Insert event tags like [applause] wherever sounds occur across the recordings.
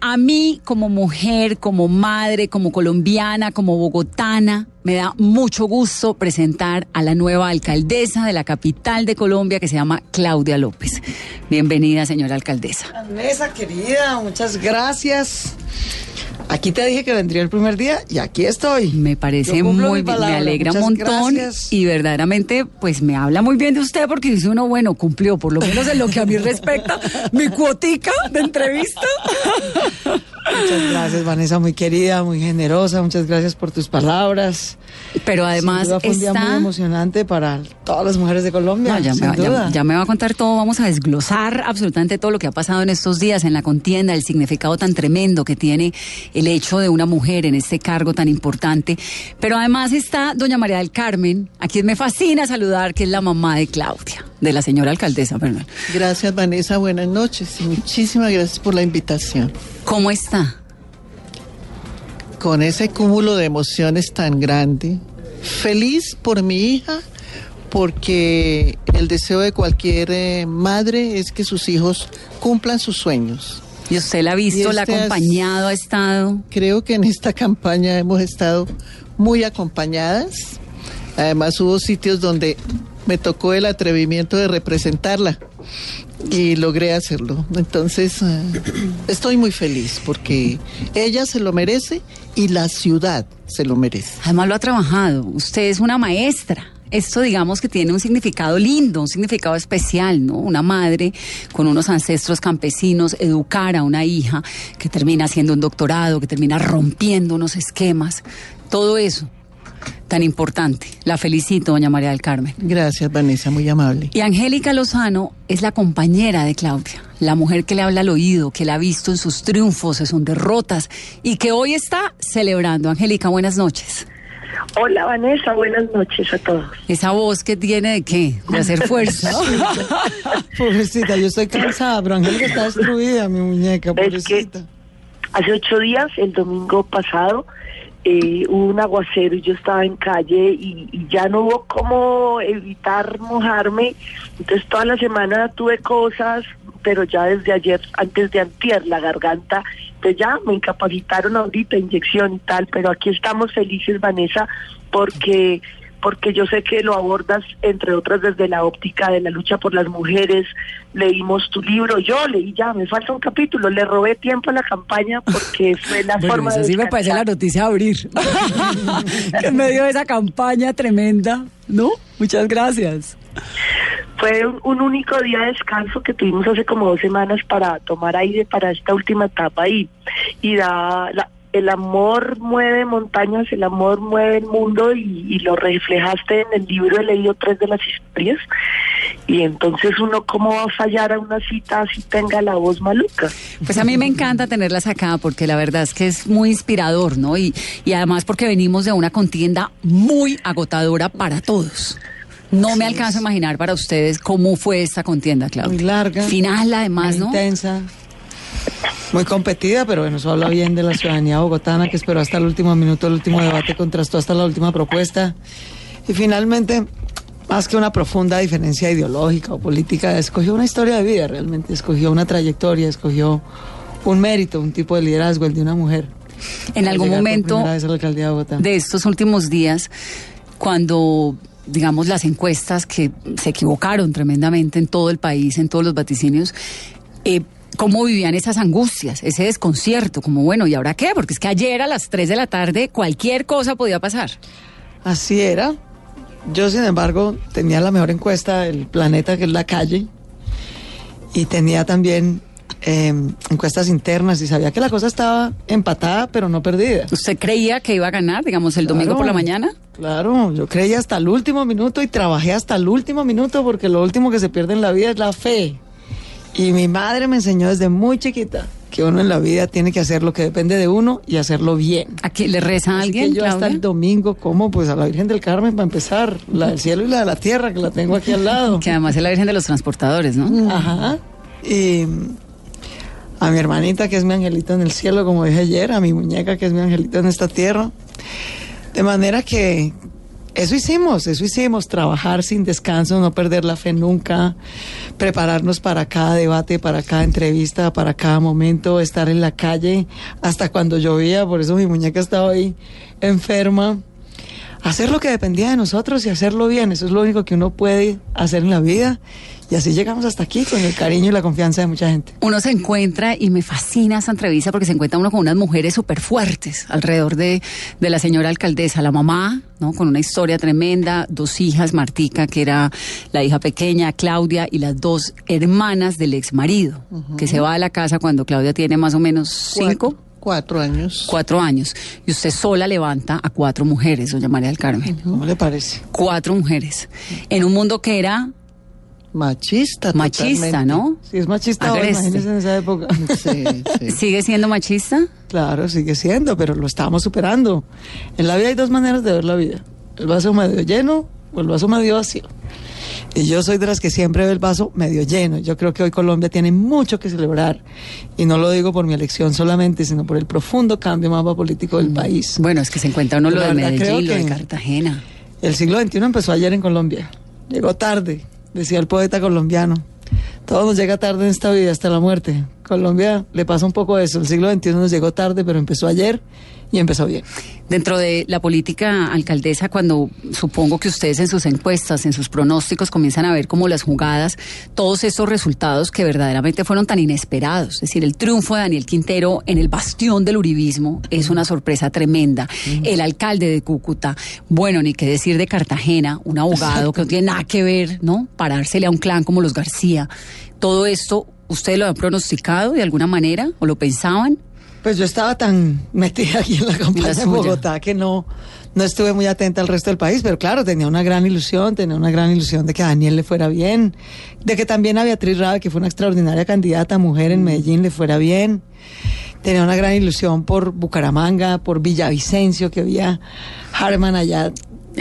a mí como mujer, como madre, como colombiana, como bogotana, me da mucho gusto presentar a la nueva alcaldesa de la capital de Colombia que se llama Claudia López. Bienvenida, señora alcaldesa. Mesa querida, muchas gracias. Aquí te dije que vendría el primer día y aquí estoy. Me parece muy bien, me alegra un montón y verdaderamente pues me habla muy bien de usted porque dice uno, bueno, cumplió por lo menos en lo que a mí respecta mi cuotica de entrevista. [laughs] Muchas gracias, Vanessa, muy querida, muy generosa. Muchas gracias por tus palabras. Pero además fue un día muy emocionante para todas las mujeres de Colombia. ya, me, ya, me va a contar todo. Vamos a desglosar absolutamente todo lo que ha pasado en estos días en la contienda, el significado tan tremendo que tiene el hecho de una mujer en este cargo tan importante. Pero además está doña María del Carmen, a quien me fascina saludar, que es la mamá de Claudia, de la señora alcaldesa, perdón. Gracias, Vanessa. Buenas noches. Muchísimas gracias por la invitación. ¿Cómo está? Con ese cúmulo de emociones tan grande. Feliz por mi hija, porque el deseo de cualquier eh, madre es que sus hijos cumplan sus sueños. ¿Y usted la ha visto, la ha este acompañado, ha estado? Creo que en esta campaña hemos estado muy acompañadas. Además hubo sitios donde me tocó el atrevimiento de representarla y logré hacerlo. Entonces, eh, estoy muy feliz porque ella se lo merece y la ciudad se lo merece. Además lo ha trabajado. Usted es una maestra. Esto digamos que tiene un significado lindo, un significado especial, ¿no? Una madre con unos ancestros campesinos, educar a una hija que termina haciendo un doctorado, que termina rompiendo unos esquemas, todo eso tan importante. La felicito, doña María del Carmen. Gracias, Vanessa, muy amable. Y Angélica Lozano es la compañera de Claudia, la mujer que le habla al oído, que la ha visto en sus triunfos, en sus derrotas y que hoy está celebrando. Angélica, buenas noches. Hola Vanessa, buenas noches a todos. Esa voz que tiene de qué? De hacer fuerza. [laughs] pobrecita, yo estoy cansada, pero Angélica está destruida, mi muñeca, pobrecita. hace ocho días, el domingo pasado, eh, hubo un aguacero y yo estaba en calle y, ya no hubo cómo evitar mojarme. Entonces toda la semana tuve cosas, pero ya desde ayer, antes de antier, la garganta, pues ya me incapacitaron ahorita, inyección y tal, pero aquí estamos felices, Vanessa, porque porque yo sé que lo abordas, entre otras, desde la óptica de la lucha por las mujeres. Leímos tu libro, yo leí ya, me falta un capítulo, le robé tiempo a la campaña porque [laughs] fue la forma de. Sí me parece la noticia abrir. [laughs] [laughs] en medio de esa campaña tremenda, ¿no? Muchas gracias. Fue un, único día de descanso que tuvimos hace como dos semanas para tomar aire para esta última etapa y, y da la, el amor mueve montañas, el amor mueve el mundo y, lo reflejaste en el libro, he leído tres de las historias y entonces uno cómo va a fallar a una cita si tenga la voz maluca. Pues a mí me encanta tenerlas acá porque la verdad es que es muy inspirador, ¿no? Y, y además porque venimos de una contienda muy agotadora para todos. No me alcanzo a imaginar para ustedes cómo fue esta contienda, Claudia. Muy larga. Final, además, ¿no? Intensa. Muy competida, pero bueno, eso habla bien de la ciudadanía bogotana que esperó hasta el último minuto, el último debate, contrastó hasta la última propuesta. Y finalmente, más que una profunda diferencia ideológica o política, escogió una historia de vida realmente, escogió una trayectoria, escogió un mérito, un tipo de liderazgo, el de una mujer. En algún momento de estos últimos días, cuando digamos las encuestas que se equivocaron tremendamente en todo el país, en todos los vaticinios, eh, cómo vivían esas angustias, ese desconcierto, como bueno, ¿y ahora qué? Porque es que ayer a las 3 de la tarde cualquier cosa podía pasar. Así era. Yo, sin embargo, tenía la mejor encuesta del planeta, que es la calle, y tenía también em, encuestas internas y sabía que la cosa estaba empatada, pero no perdida. ¿Usted creía que iba a ganar, digamos, el domingo por la mañana? Claro, yo creía hasta el último minuto y trabajé hasta el último minuto porque lo último que se pierde en la vida es la fe. Y mi madre me enseñó desde muy chiquita que uno en la vida tiene que hacer lo que depende de uno y hacerlo bien. ¿A quién le reza a alguien? Que yo hasta el domingo, ¿cómo? Pues a la Virgen del Carmen para empezar, la del cielo y la de la tierra, que la tengo aquí al lado. Que además es la Virgen de los transportadores, ¿no? Ajá. Y a mi hermanita, que es mi angelito en el cielo, como dije ayer, a mi muñeca, que es mi angelito en esta tierra. De manera que Eso hicimos, eso hicimos, trabajar sin descanso, no perder la fe nunca, prepararnos para cada debate, para cada entrevista, para cada momento, estar en la calle hasta cuando llovía, por eso mi muñeca estaba ahí enferma. Hacer lo que dependía de nosotros y hacerlo bien, eso es lo único que uno puede hacer en la vida y así llegamos hasta aquí con el cariño y la confianza de mucha gente. Uno se encuentra, y me fascina esa entrevista porque se encuentra uno con unas mujeres súper fuertes alrededor de, de, la señora alcaldesa, la mamá, ¿no? Con una historia tremenda, dos hijas, Martica, que era la hija pequeña, Claudia, y las dos hermanas del ex marido, uh -huh. que se va a la casa cuando Claudia tiene más o menos cinco. Cuatro. Cuatro años. Cuatro años. Y usted sola levanta a cuatro mujeres, doña María del Carmen. ¿Cómo le parece? Cuatro mujeres. En un mundo que era Machista, Machista, totalmente. ¿no? Sí, es machista ahora, Agreste. imagínense en esa época. [laughs] Sí, sí. ¿Sigue siendo machista? Claro, sigue siendo, pero lo estamos superando. En la vida hay dos maneras de ver la vida. El vaso medio lleno o el vaso medio vacío. Y yo soy de las que siempre ve el vaso medio lleno. Yo creo que hoy Colombia tiene mucho que celebrar. Y no lo digo por mi elección solamente, sino por el profundo cambio mapa político del país. Bueno, es que se encuentra uno lo de Medellín, lo de Cartagena. El siglo XXI empezó ayer en Colombia. Llegó tarde, decía el poeta colombiano. Todo nos llega tarde en esta vida, hasta la muerte. Colombia le pasa un poco eso. El siglo XXI nos llegó tarde, pero empezó ayer y empezó bien. Dentro de la política alcaldesa, cuando supongo que ustedes en sus encuestas, en sus pronósticos, comienzan a ver como las jugadas, todos estos resultados que verdaderamente fueron tan inesperados. Es decir, el triunfo de Daniel Quintero en el bastión del uribismo es una sorpresa tremenda. El alcalde de Cúcuta, bueno, ni qué decir de Cartagena, un abogado que no tiene nada que ver, ¿no? Parársele a un clan como los García. Todo esto, ¿ustedes lo han pronosticado de alguna manera o lo pensaban? Pues yo estaba tan metida aquí en la campaña en suya. Bogotá que no, no estuve muy atenta al resto del país, pero claro, tenía una gran ilusión, tenía una gran ilusión de que a Daniel le fuera bien, de que también a Beatriz Rabe, que fue una extraordinaria candidata mujer en Medellín, le fuera bien. Tenía una gran ilusión por Bucaramanga, por Villavicencio, que había Harman allá.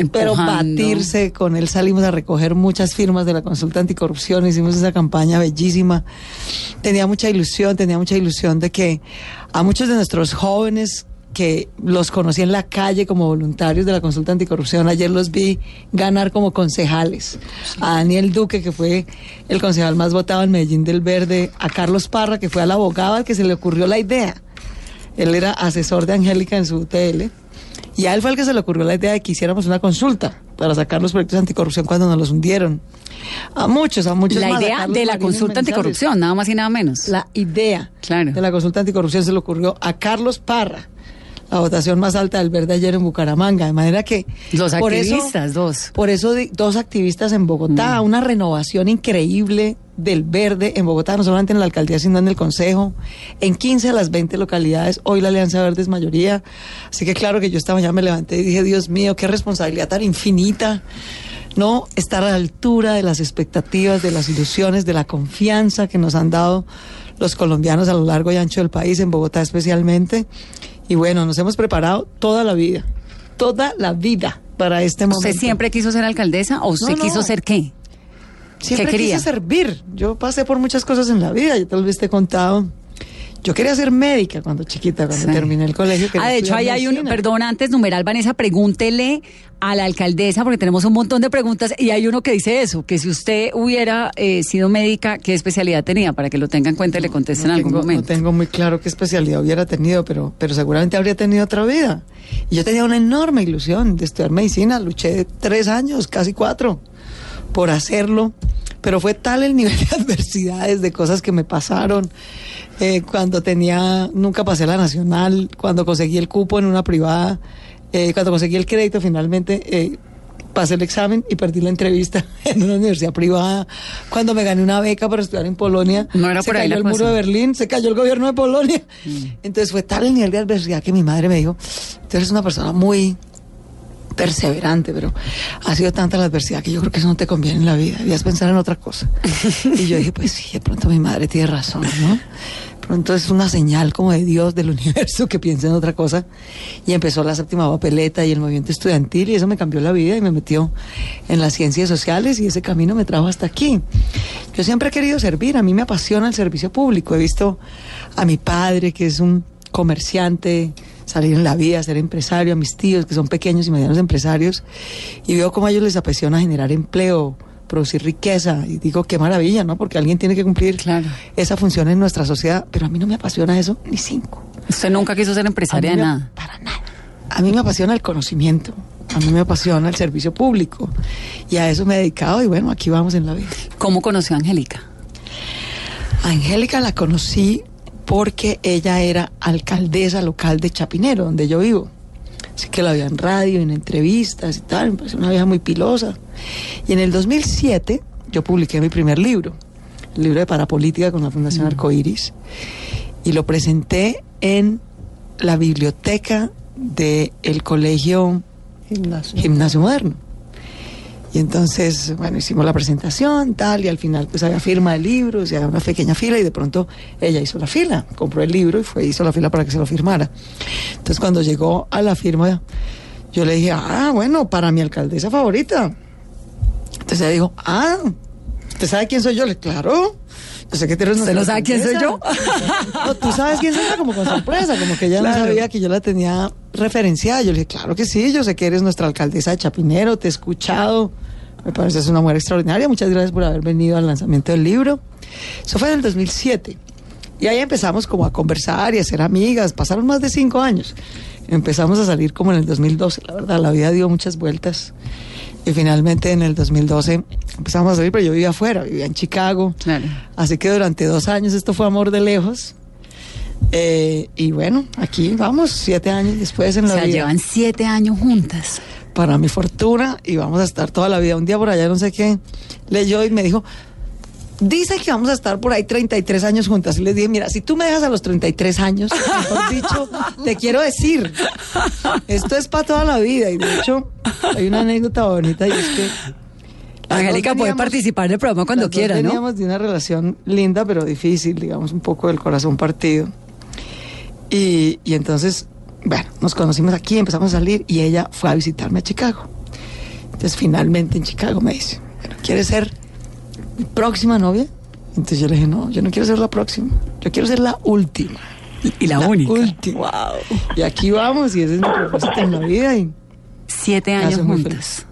Pero batirse con él salimos a recoger muchas firmas de la consulta anticorrupción, hicimos esa campaña bellísima. Tenía mucha ilusión, tenía mucha ilusión de que a muchos de nuestros jóvenes que los conocí en la calle como voluntarios de la consulta anticorrupción, ayer los vi ganar como concejales. A Daniel Duque, que fue el concejal más votado en Medellín del Verde, a Carlos Parra, que fue al abogado al que se le ocurrió la idea. Él era asesor de Angélica en su UTL. Y a él fue el que se le ocurrió la idea de que hiciéramos una consulta para sacar los proyectos anticorrupción cuando nos los hundieron. A muchos, a muchos La más, idea de la Marín consulta anticorrupción, nada más y nada menos. La idea Claro. de la consulta anticorrupción se le ocurrió a Carlos Parra, la votación más alta del verde ayer en Bucaramanga. De manera que. Los por eso- activistas, dos. por eso dos activistas en Bogotá, una renovación increíble del verde en Bogotá, no solamente en la alcaldía, sino en el consejo, en 15 de las 20 localidades, hoy la Alianza Verde es mayoría, así que claro que yo esta mañana me levanté y dije, Dios mío, qué responsabilidad tan infinita, no estar a la altura de las expectativas, de las ilusiones, de la confianza que nos han dado los colombianos a lo largo y ancho del país, en Bogotá especialmente, y bueno, nos hemos preparado toda la vida, toda la vida para este momento. ¿Usted siempre quiso ser alcaldesa o usted No, no. quiso ser qué? Siempre ¿Qué quería? quise servir. Yo pasé por muchas cosas en la vida. Yo tal vez te he contado. Yo quería ser médica cuando chiquita, cuando Sí. terminé el colegio. Ah, de hecho, ahí hay un, medicina. perdón, antes, numeral Vanessa, pregúntele a la alcaldesa, porque tenemos un montón de preguntas, y hay uno que dice eso, que si usted hubiera eh, sido médica, ¿qué especialidad tenía? Para que lo tenga en cuenta y le conteste en no algún tengo, momento. No tengo muy claro qué especialidad hubiera tenido, pero, pero seguramente habría tenido otra vida. Y yo tenía una enorme ilusión de estudiar medicina. Luché tres años, casi cuatro, por hacerlo. Pero fue tal el nivel de adversidades, de cosas que me pasaron. eh, cuando tenía, nunca pasé la nacional, cuando conseguí el cupo en una privada, eh, cuando conseguí el crédito finalmente. eh, pasé el examen y perdí la entrevista [laughs] en una universidad privada. Cuando me gané una beca para estudiar en Polonia, No era se por ahí cayó la el muro de Berlín, se cayó el gobierno de Polonia. Entonces fue tal el nivel de adversidad que mi madre me dijo, tú eres una persona muy perseverante, pero ha sido tanta la adversidad que yo creo que eso no te conviene en la vida, debías pensar en otra cosa. y yo dije, pues sí, de pronto mi madre tiene razón, ¿no? Pronto es una señal como de Dios, del universo, que piense en otra cosa. Y empezó la séptima papeleta y el movimiento estudiantil y eso me cambió la vida y me metió en las ciencias sociales y ese camino me trajo hasta aquí. Yo siempre he querido servir, a mí me apasiona el servicio público. He visto a mi padre, que es un comerciante, salir en la vida, ser empresario, a mis tíos que son pequeños y medianos empresarios, y veo cómo a ellos les apasiona generar empleo, producir riqueza, y digo, qué maravilla, ¿no? Porque alguien tiene que cumplir Claro. esa función en nuestra sociedad, pero a mí no me apasiona eso ni cinco. Usted nunca quiso ser empresaria de nada. Para nada. A mí me apasiona el conocimiento, a mí me apasiona el servicio público, y a eso me he dedicado, y bueno, aquí vamos en la vida. ¿Cómo conoció a Angélica? A Angélica la conocí porque ella era alcaldesa local de Chapinero, donde yo vivo. Así que la veía en radio, en entrevistas y tal, me pareció una vieja muy pilosa. Y en el 2007 yo publiqué mi primer libro, el libro de Parapolítica con la Fundación Arcoiris, y lo presenté en la biblioteca del colegio Gimnasio. Gimnasio Moderno. Y entonces, bueno, hicimos la presentación, tal, y al final pues había firma del libro, o sea, una pequeña fila, y de pronto ella hizo la fila, compró el libro y fue, hizo la fila para que se lo firmara. Entonces cuando llegó a la firma, yo le dije, ah, bueno, para mi alcaldesa favorita. Entonces ella dijo, ah, ¿usted sabe quién soy yo? Le claro. Yo sé que tú eres ¿Usted nuestra no sabe quién soy alcaldesa". [laughs] No, tú sabes quién soy yo, como con sorpresa, como que ella Claro. no sabía que yo la tenía referenciada. Yo le dije, claro que sí, yo sé que eres nuestra alcaldesa de Chapinero, te he escuchado. Me parece que es una mujer extraordinaria. Muchas gracias por haber venido al lanzamiento del libro. Eso fue en el 2007. Y ahí empezamos como a conversar y a ser amigas. Pasaron más de cinco años. Empezamos a salir como en el 2012. La verdad, la vida dio muchas vueltas. Y finalmente en el 2012 empezamos a salir, pero yo vivía afuera, vivía en Chicago. Claro. Así que durante dos años esto fue amor de lejos. Eh, y bueno, aquí vamos, siete años después en O la sea, vida. llevan siete años juntas. Para mi fortuna, y vamos a estar toda la vida. Un día por allá, no sé qué, leyó y me dijo, dice que vamos a estar por ahí 33 años juntas. Y les dije, mira, si tú me dejas a los 33 años, mejor dicho, [laughs] te quiero decir, esto es para toda la vida. Y de hecho, hay una anécdota bonita y es que... Angélica puede participar del programa cuando quiera, ¿no? Veníamos de una relación linda, pero difícil, digamos, un poco del corazón partido. Y, y entonces, bueno, nos conocimos aquí, empezamos a salir y ella fue a visitarme a Chicago. Entonces, finalmente en Chicago me dice, ¿quieres ser próxima novia? Entonces yo le dije, no, yo no quiero ser la próxima, yo quiero ser la última. Y la, única. Última. Y aquí vamos, y ese es mi propósito en la vida. Y Siete años juntas.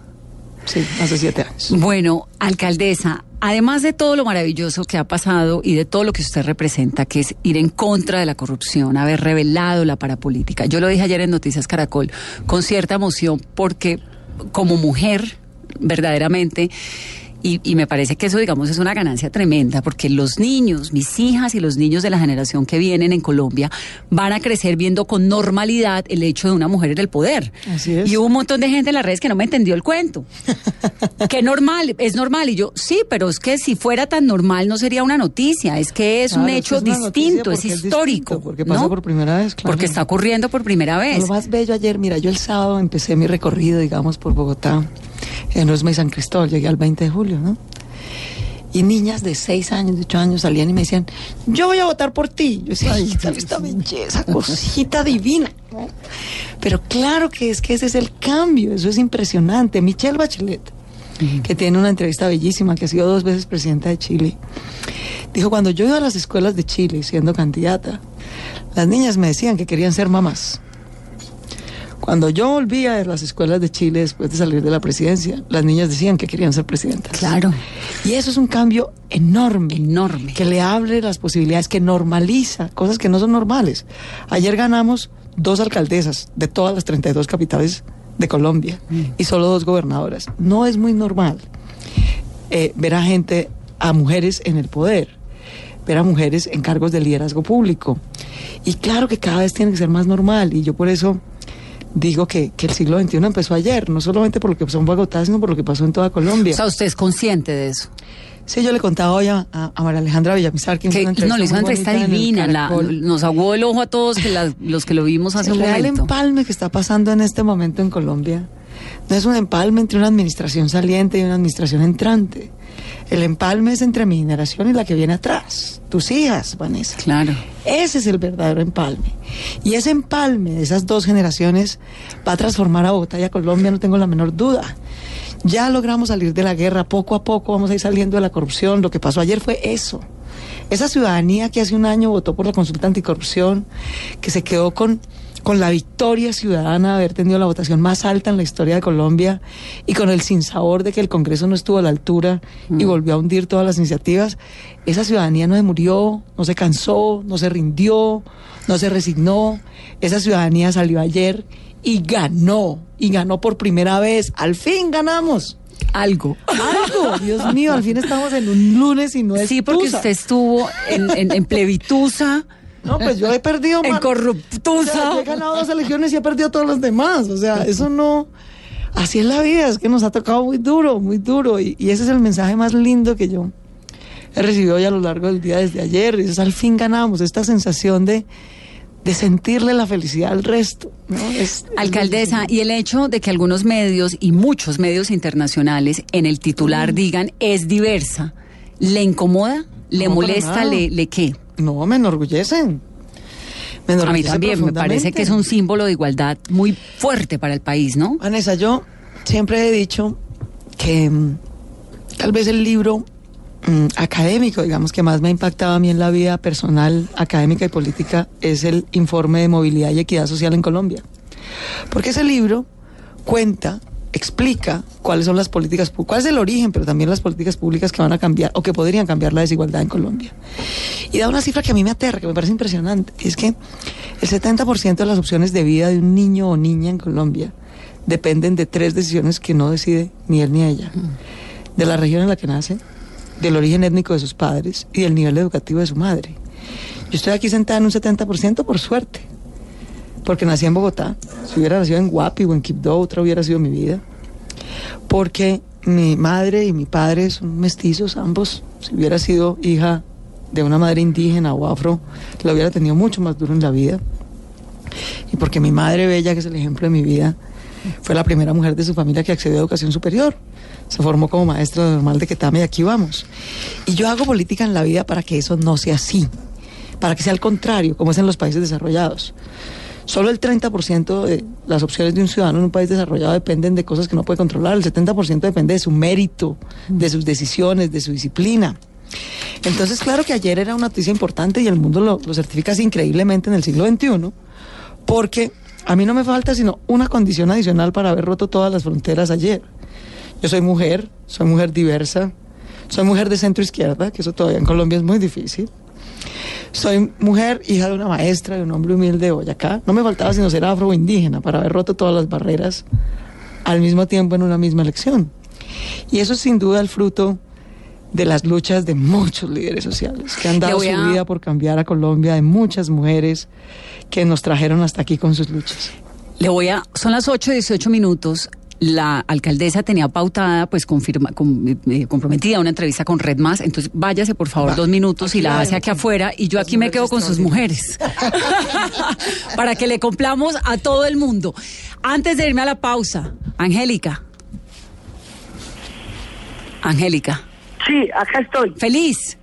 sí, hace siete años. Bueno, alcaldesa, además de todo lo maravilloso que ha pasado y de todo lo que usted representa, que es ir en contra de la corrupción, haber revelado la parapolítica, yo lo dije ayer en Noticias Caracol con cierta emoción porque como mujer, verdaderamente, y, y me parece que eso, digamos, es una ganancia tremenda, porque los niños, mis hijas y los niños de la generación que vienen en Colombia van a crecer viendo con normalidad el hecho de una mujer en el poder. Así es. Y hubo un montón de gente en las redes que no me entendió el cuento. [laughs] que normal, es normal. Y yo, sí, pero es que si fuera tan normal no sería una noticia. Es que es un hecho es distinto, es histórico. distinto, porque pasó ¿no? por primera vez, claro. Porque está ocurriendo por primera vez. Lo más bello ayer, mira, yo el sábado empecé mi recorrido, digamos, por Bogotá, en Osma y San Cristóbal, llegué al 20 de julio, ¿no? Y niñas de 6 años, de 8 años salían y me decían, yo voy a votar por ti. Yo decía, ay, esta, esta belleza, cosita divina. ¿no? Pero claro que es que ese es el cambio, eso es impresionante. Michelle Bachelet, que tiene una entrevista bellísima, que ha sido dos veces presidenta de Chile, dijo, cuando yo iba a las escuelas de Chile siendo candidata, las niñas me decían que querían ser mamás. Cuando yo volvía de las escuelas de Chile después de salir de la presidencia, las niñas decían que querían ser presidentas. Claro, Y eso es un cambio enorme. enorme. Que le abre las posibilidades, que normaliza cosas que no son normales. Ayer ganamos dos alcaldesas de todas las 32 capitales de Colombia y solo dos gobernadoras. No es muy normal eh, ver a gente, a mujeres en el poder, ver a mujeres en cargos de liderazgo público. Y claro que cada vez tiene que ser más normal y yo por eso digo que, que el siglo XXI empezó ayer, no solamente por lo que pasó en Bogotá, sino por lo que pasó en toda Colombia. O sea, usted es consciente de eso. Sí, yo le contaba hoy a, a- a María Alejandra Villamizar que, Que hizo una no, le hizo una entrevista en el divina. la- nos aguó el ojo a todos que la- los que lo vimos hace el un real momento. empalme que está pasando en este momento en Colombia no es un empalme entre una administración saliente y una administración entrante. El empalme es entre mi generación y la que viene atrás, tus hijas, Vanessa. Claro. Ese es el verdadero empalme. Y ese empalme de esas dos generaciones va a transformar a Bogotá y a Colombia, no tengo la menor duda. Ya logramos salir de la guerra, poco a poco vamos a ir saliendo de la corrupción. Lo que pasó ayer fue eso. Esa ciudadanía que hace un año votó por la consulta anticorrupción, que se quedó con, con la victoria ciudadana de haber tenido la votación más alta en la historia de Colombia y con el sinsabor de que el Congreso no estuvo a la altura y Mm. volvió a hundir todas las iniciativas, esa ciudadanía no se murió, no se cansó, no se rindió, no se resignó. Esa ciudadanía salió ayer y ganó, y ganó por primera vez. Al fin ganamos. Algo. Algo, Dios mío, al fin estamos en un lunes y no es Sí, porque tusa. usted estuvo en, en, en plebitusa, No, pues yo he perdido en man. O sea, he ganado dos elecciones y he perdido todos los demás. O sea, eso no. Así es la vida, es que nos ha tocado muy duro, muy duro. Y, y ese es el mensaje más lindo que yo he recibido hoy a lo largo del día desde ayer. Es al fin ganamos, esta sensación de, de sentirle la felicidad al resto. ¿no? Es- es Alcaldesa, y el hecho de que algunos medios y muchos medios internacionales en el Mm. titular digan es diversa, ¿le incomoda? ¿Le No, molesta? ¿Le, ¿Le qué? No, me enorgullecen. Me A mí también me parece que es un símbolo de igualdad muy fuerte para el país, ¿no? Vanessa, yo siempre he dicho que mm, tal vez el libro mm, académico, digamos, que más me ha impactado a mí en la vida personal, académica y política, es el informe de movilidad y equidad social en Colombia. Porque ese libro cuenta, explica cuáles son las políticas, cuál es el origen, pero también las políticas públicas que van a cambiar o que podrían cambiar la desigualdad en Colombia. Y da una cifra que a mí me aterra, que me parece impresionante. Es que el 70% de las opciones de vida de un niño o niña en Colombia dependen de tres decisiones que no decide ni él ni ella. De la región en la que nace, del origen étnico de sus padres y del nivel educativo de su madre. Yo estoy aquí sentada en un 70% por suerte, porque nací en Bogotá. Si hubiera nacido en Guapi o en Quibdó, otra hubiera sido mi vida. Porque mi madre y mi padre son mestizos, ambos. Si hubiera sido hija de una madre indígena o afro, la hubiera tenido mucho más duro en la vida. Y porque mi madre bella, que es el ejemplo de mi vida, fue la primera mujer de su familia que accedió a educación superior. Se formó como maestra normal de Ketame y aquí vamos. Y yo hago política en la vida para que eso no sea así, para que sea al contrario, como es en los países desarrollados. Solo el 30% de las opciones de un ciudadano en un país desarrollado dependen de cosas que no puede controlar. El 70% depende de su mérito, de sus decisiones, de su disciplina. Entonces, claro que ayer era una noticia importante y el mundo lo, lo certifica así increíblemente en el siglo XXI, porque a mí no me falta sino una condición adicional para haber roto todas las fronteras ayer. Yo soy mujer, soy mujer diversa, soy mujer de centro izquierda, que eso todavía en Colombia es muy difícil. Soy mujer, hija de una maestra, de un hombre humilde de Boyacá. No me faltaba sino ser afro o indígena para haber roto todas las barreras al mismo tiempo en una misma elección. Y eso es sin duda el fruto de las luchas de muchos líderes sociales que han dado su vida por cambiar a Colombia, de muchas mujeres que nos trajeron hasta aquí con sus luchas. Le voy a, son las 8 y 18 minutos. La alcaldesa tenía pautada, pues confirma, com- eh, comprometida una entrevista con Red Más. Entonces váyase por favor dos minutos y la hace aquí afuera y yo aquí me quedo con sus mujeres. [laughs] Para que le complamos a todo el mundo. Antes de irme a la pausa, Angélica. Angélica, Sí, acá estoy. feliz.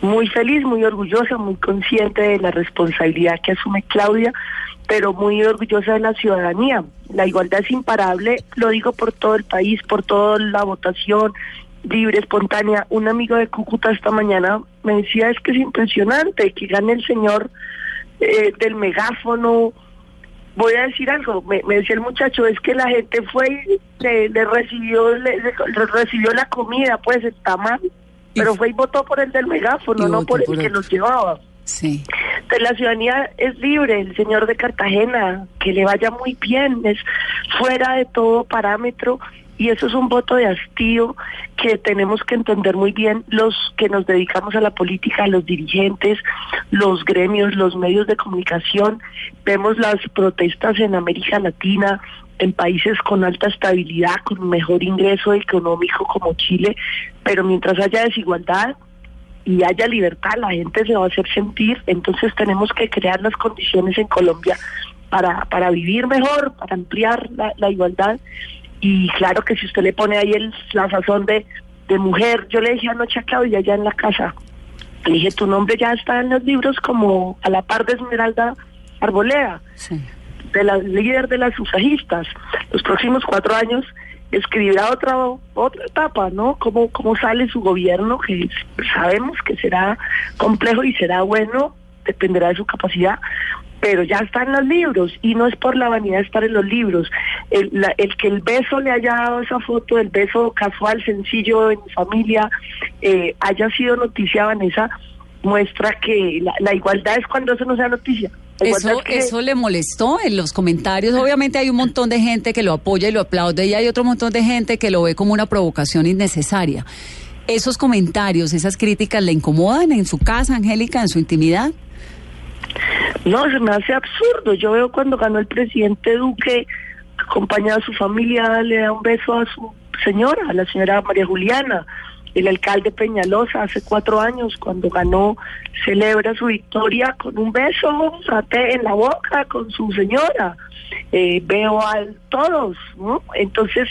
Muy feliz, muy orgullosa, muy consciente de la responsabilidad que asume Claudia, pero muy orgullosa de la ciudadanía. La igualdad es imparable, lo digo por todo el país, por toda la votación libre, espontánea. Un amigo de Cúcuta esta mañana me decía, es que es impresionante que gane el señor eh, del megáfono. Voy a decir algo, me, me decía el muchacho, es que la gente fue y le, le recibió le, le- recibió la comida, pues está mal, pero fue y votó por el del megáfono, no por el por que los llevaba. Sí. Entonces, la ciudadanía es libre, el señor de Cartagena, que le vaya muy bien, es fuera de todo parámetro y eso es un voto de hastío que tenemos que entender muy bien los que nos dedicamos a la política, los dirigentes, los gremios, los medios de comunicación. Vemos las protestas en América Latina, en países con alta estabilidad, con mejor ingreso económico como Chile, pero mientras haya desigualdad, y haya libertad, la gente se va a hacer sentir, entonces tenemos que crear las condiciones en Colombia para, para vivir mejor, para ampliar la, igualdad. Y claro que si usted le pone ahí el, la sazón de, de mujer, yo le dije anoche a Claudia ya en la casa, le dije, tu nombre ya está en los libros como a la par de Esmeralda Arboleda Sí. De la líder de las sufragistas. Los próximos cuatro años escribirá otra otra etapa, ¿no? Cómo, cómo sale su gobierno, que sabemos que será complejo y será bueno dependerá de su capacidad, pero ya está en los libros y no es por la vanidad estar en los libros. El, el que el beso le haya dado esa foto, el beso casual, sencillo en familia, eh, haya sido noticia, Vanessa, muestra que la, igualdad es cuando eso no sea noticia. Eso, eso le molestó en los comentarios. Obviamente hay un montón de gente que lo apoya y lo aplaude y hay otro montón de gente que lo ve como una provocación innecesaria. ¿Esos comentarios, esas críticas le incomodan en su casa, Angélica, en su intimidad? No, se me hace absurdo. Yo veo cuando ganó el presidente Duque, acompañado a su familia, le da un beso a su señora, a la señora María Juliana. El alcalde Peñalosa hace cuatro años, cuando ganó, celebra su victoria con un beso en la boca con su señora. Eh, veo a todos, ¿no? Entonces,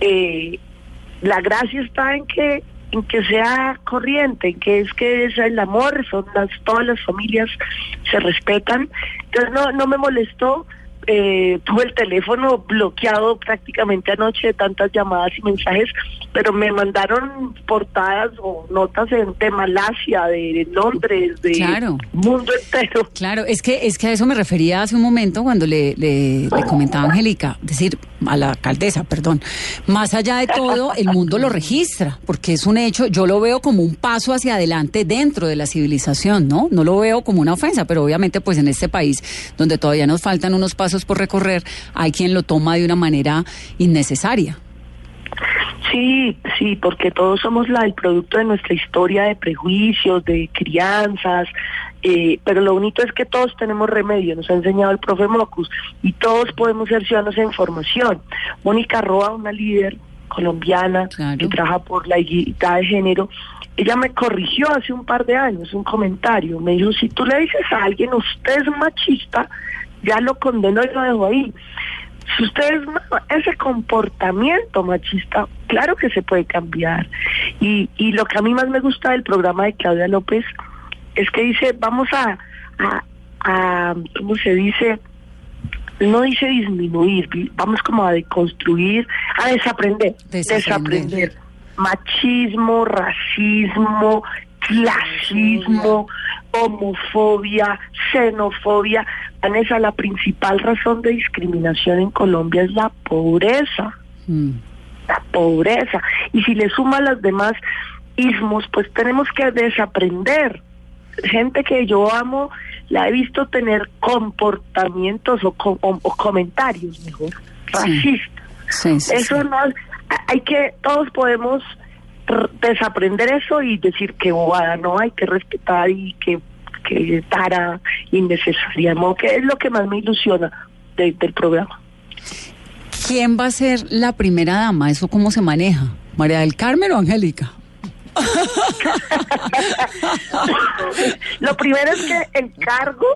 eh, la gracia está en que en que sea corriente, que es que es el amor, son las, todas las familias se respetan. Entonces no, no me molestó, eh, tuve el teléfono bloqueado prácticamente anoche de tantas llamadas y mensajes, pero me mandaron portadas o notas de Malasia, de, Londres, de mundo entero. Claro, es que es que a eso me refería hace un momento cuando le, le, le comentaba a Angélica, decir, a la alcaldesa, perdón. Más allá de todo, el mundo lo registra, porque es un hecho, yo lo veo como un paso hacia adelante dentro de la civilización, ¿no? No lo veo como una ofensa, pero obviamente pues en este país donde todavía nos faltan unos pasos por recorrer, hay quien lo toma de una manera innecesaria. Sí, sí, porque todos somos la, el producto de nuestra historia de prejuicios, de crianzas, eh, pero lo bonito es que todos tenemos remedio, nos ha enseñado el profe Mocus, y todos podemos ser ciudadanos de información. Mónica Roa, una líder colombiana que trabaja por la igualdad de género, ella me corrigió hace un par de años un comentario, me dijo, si tú le dices a alguien, usted es machista, ya lo condenó y lo dejó ahí. Si ustedes ese comportamiento machista, claro que se puede cambiar. Y, y lo que a mí más me gusta del programa de Claudia López es que dice, vamos a, a, a ¿cómo se dice? No dice disminuir, vamos como a deconstruir, a desaprender, desaprender. Machismo, racismo, clasismo, homofobia, xenofobia. Vanessa, la principal razón de discriminación en Colombia es la pobreza. Mm. La pobreza. Y si le suma las demás ismos, pues tenemos que desaprender. Gente que yo amo, la he visto tener comportamientos o, comentarios, mejor, racistas. Eso no, hay que, todos podemos desaprender eso y decir que bobada, no hay que respetar y que, que tara innecesaria, ¿no? que es lo que más me ilusiona del programa. ¿Quién va a ser la primera dama? ¿Eso cómo se maneja? ¿María del Carmen o Angélica? [laughs] lo primero es que el cargo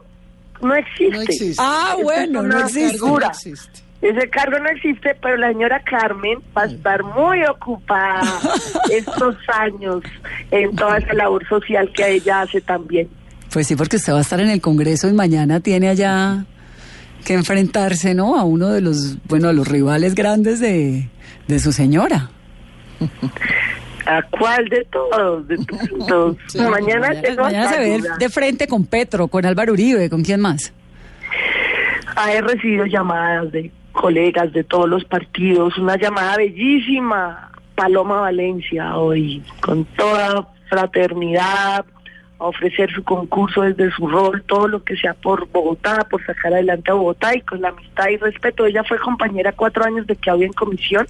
no existe. Ah, bueno, no, existe. no existe. Ese cargo no existe, pero la señora Carmen va a estar muy ocupada [laughs] estos años en toda esa labor social que ella hace también. Pues sí, porque usted va a estar en el Congreso y mañana tiene allá que enfrentarse, ¿no? A uno de los, bueno, los rivales grandes de, de su señora. ¿A cuál de todos? De [laughs] todos. mañana, mañana se ve de frente con Petro, con Álvaro Uribe, ¿con quién más? Ah, he recibido llamadas de colegas de todos los partidos, una llamada bellísima, Paloma Valencia hoy, con toda fraternidad, ofrecer su concurso desde su rol, todo lo que sea por Bogotá, por sacar adelante a Bogotá y con la amistad y respeto. Ella fue compañera cuatro años de que había en comisión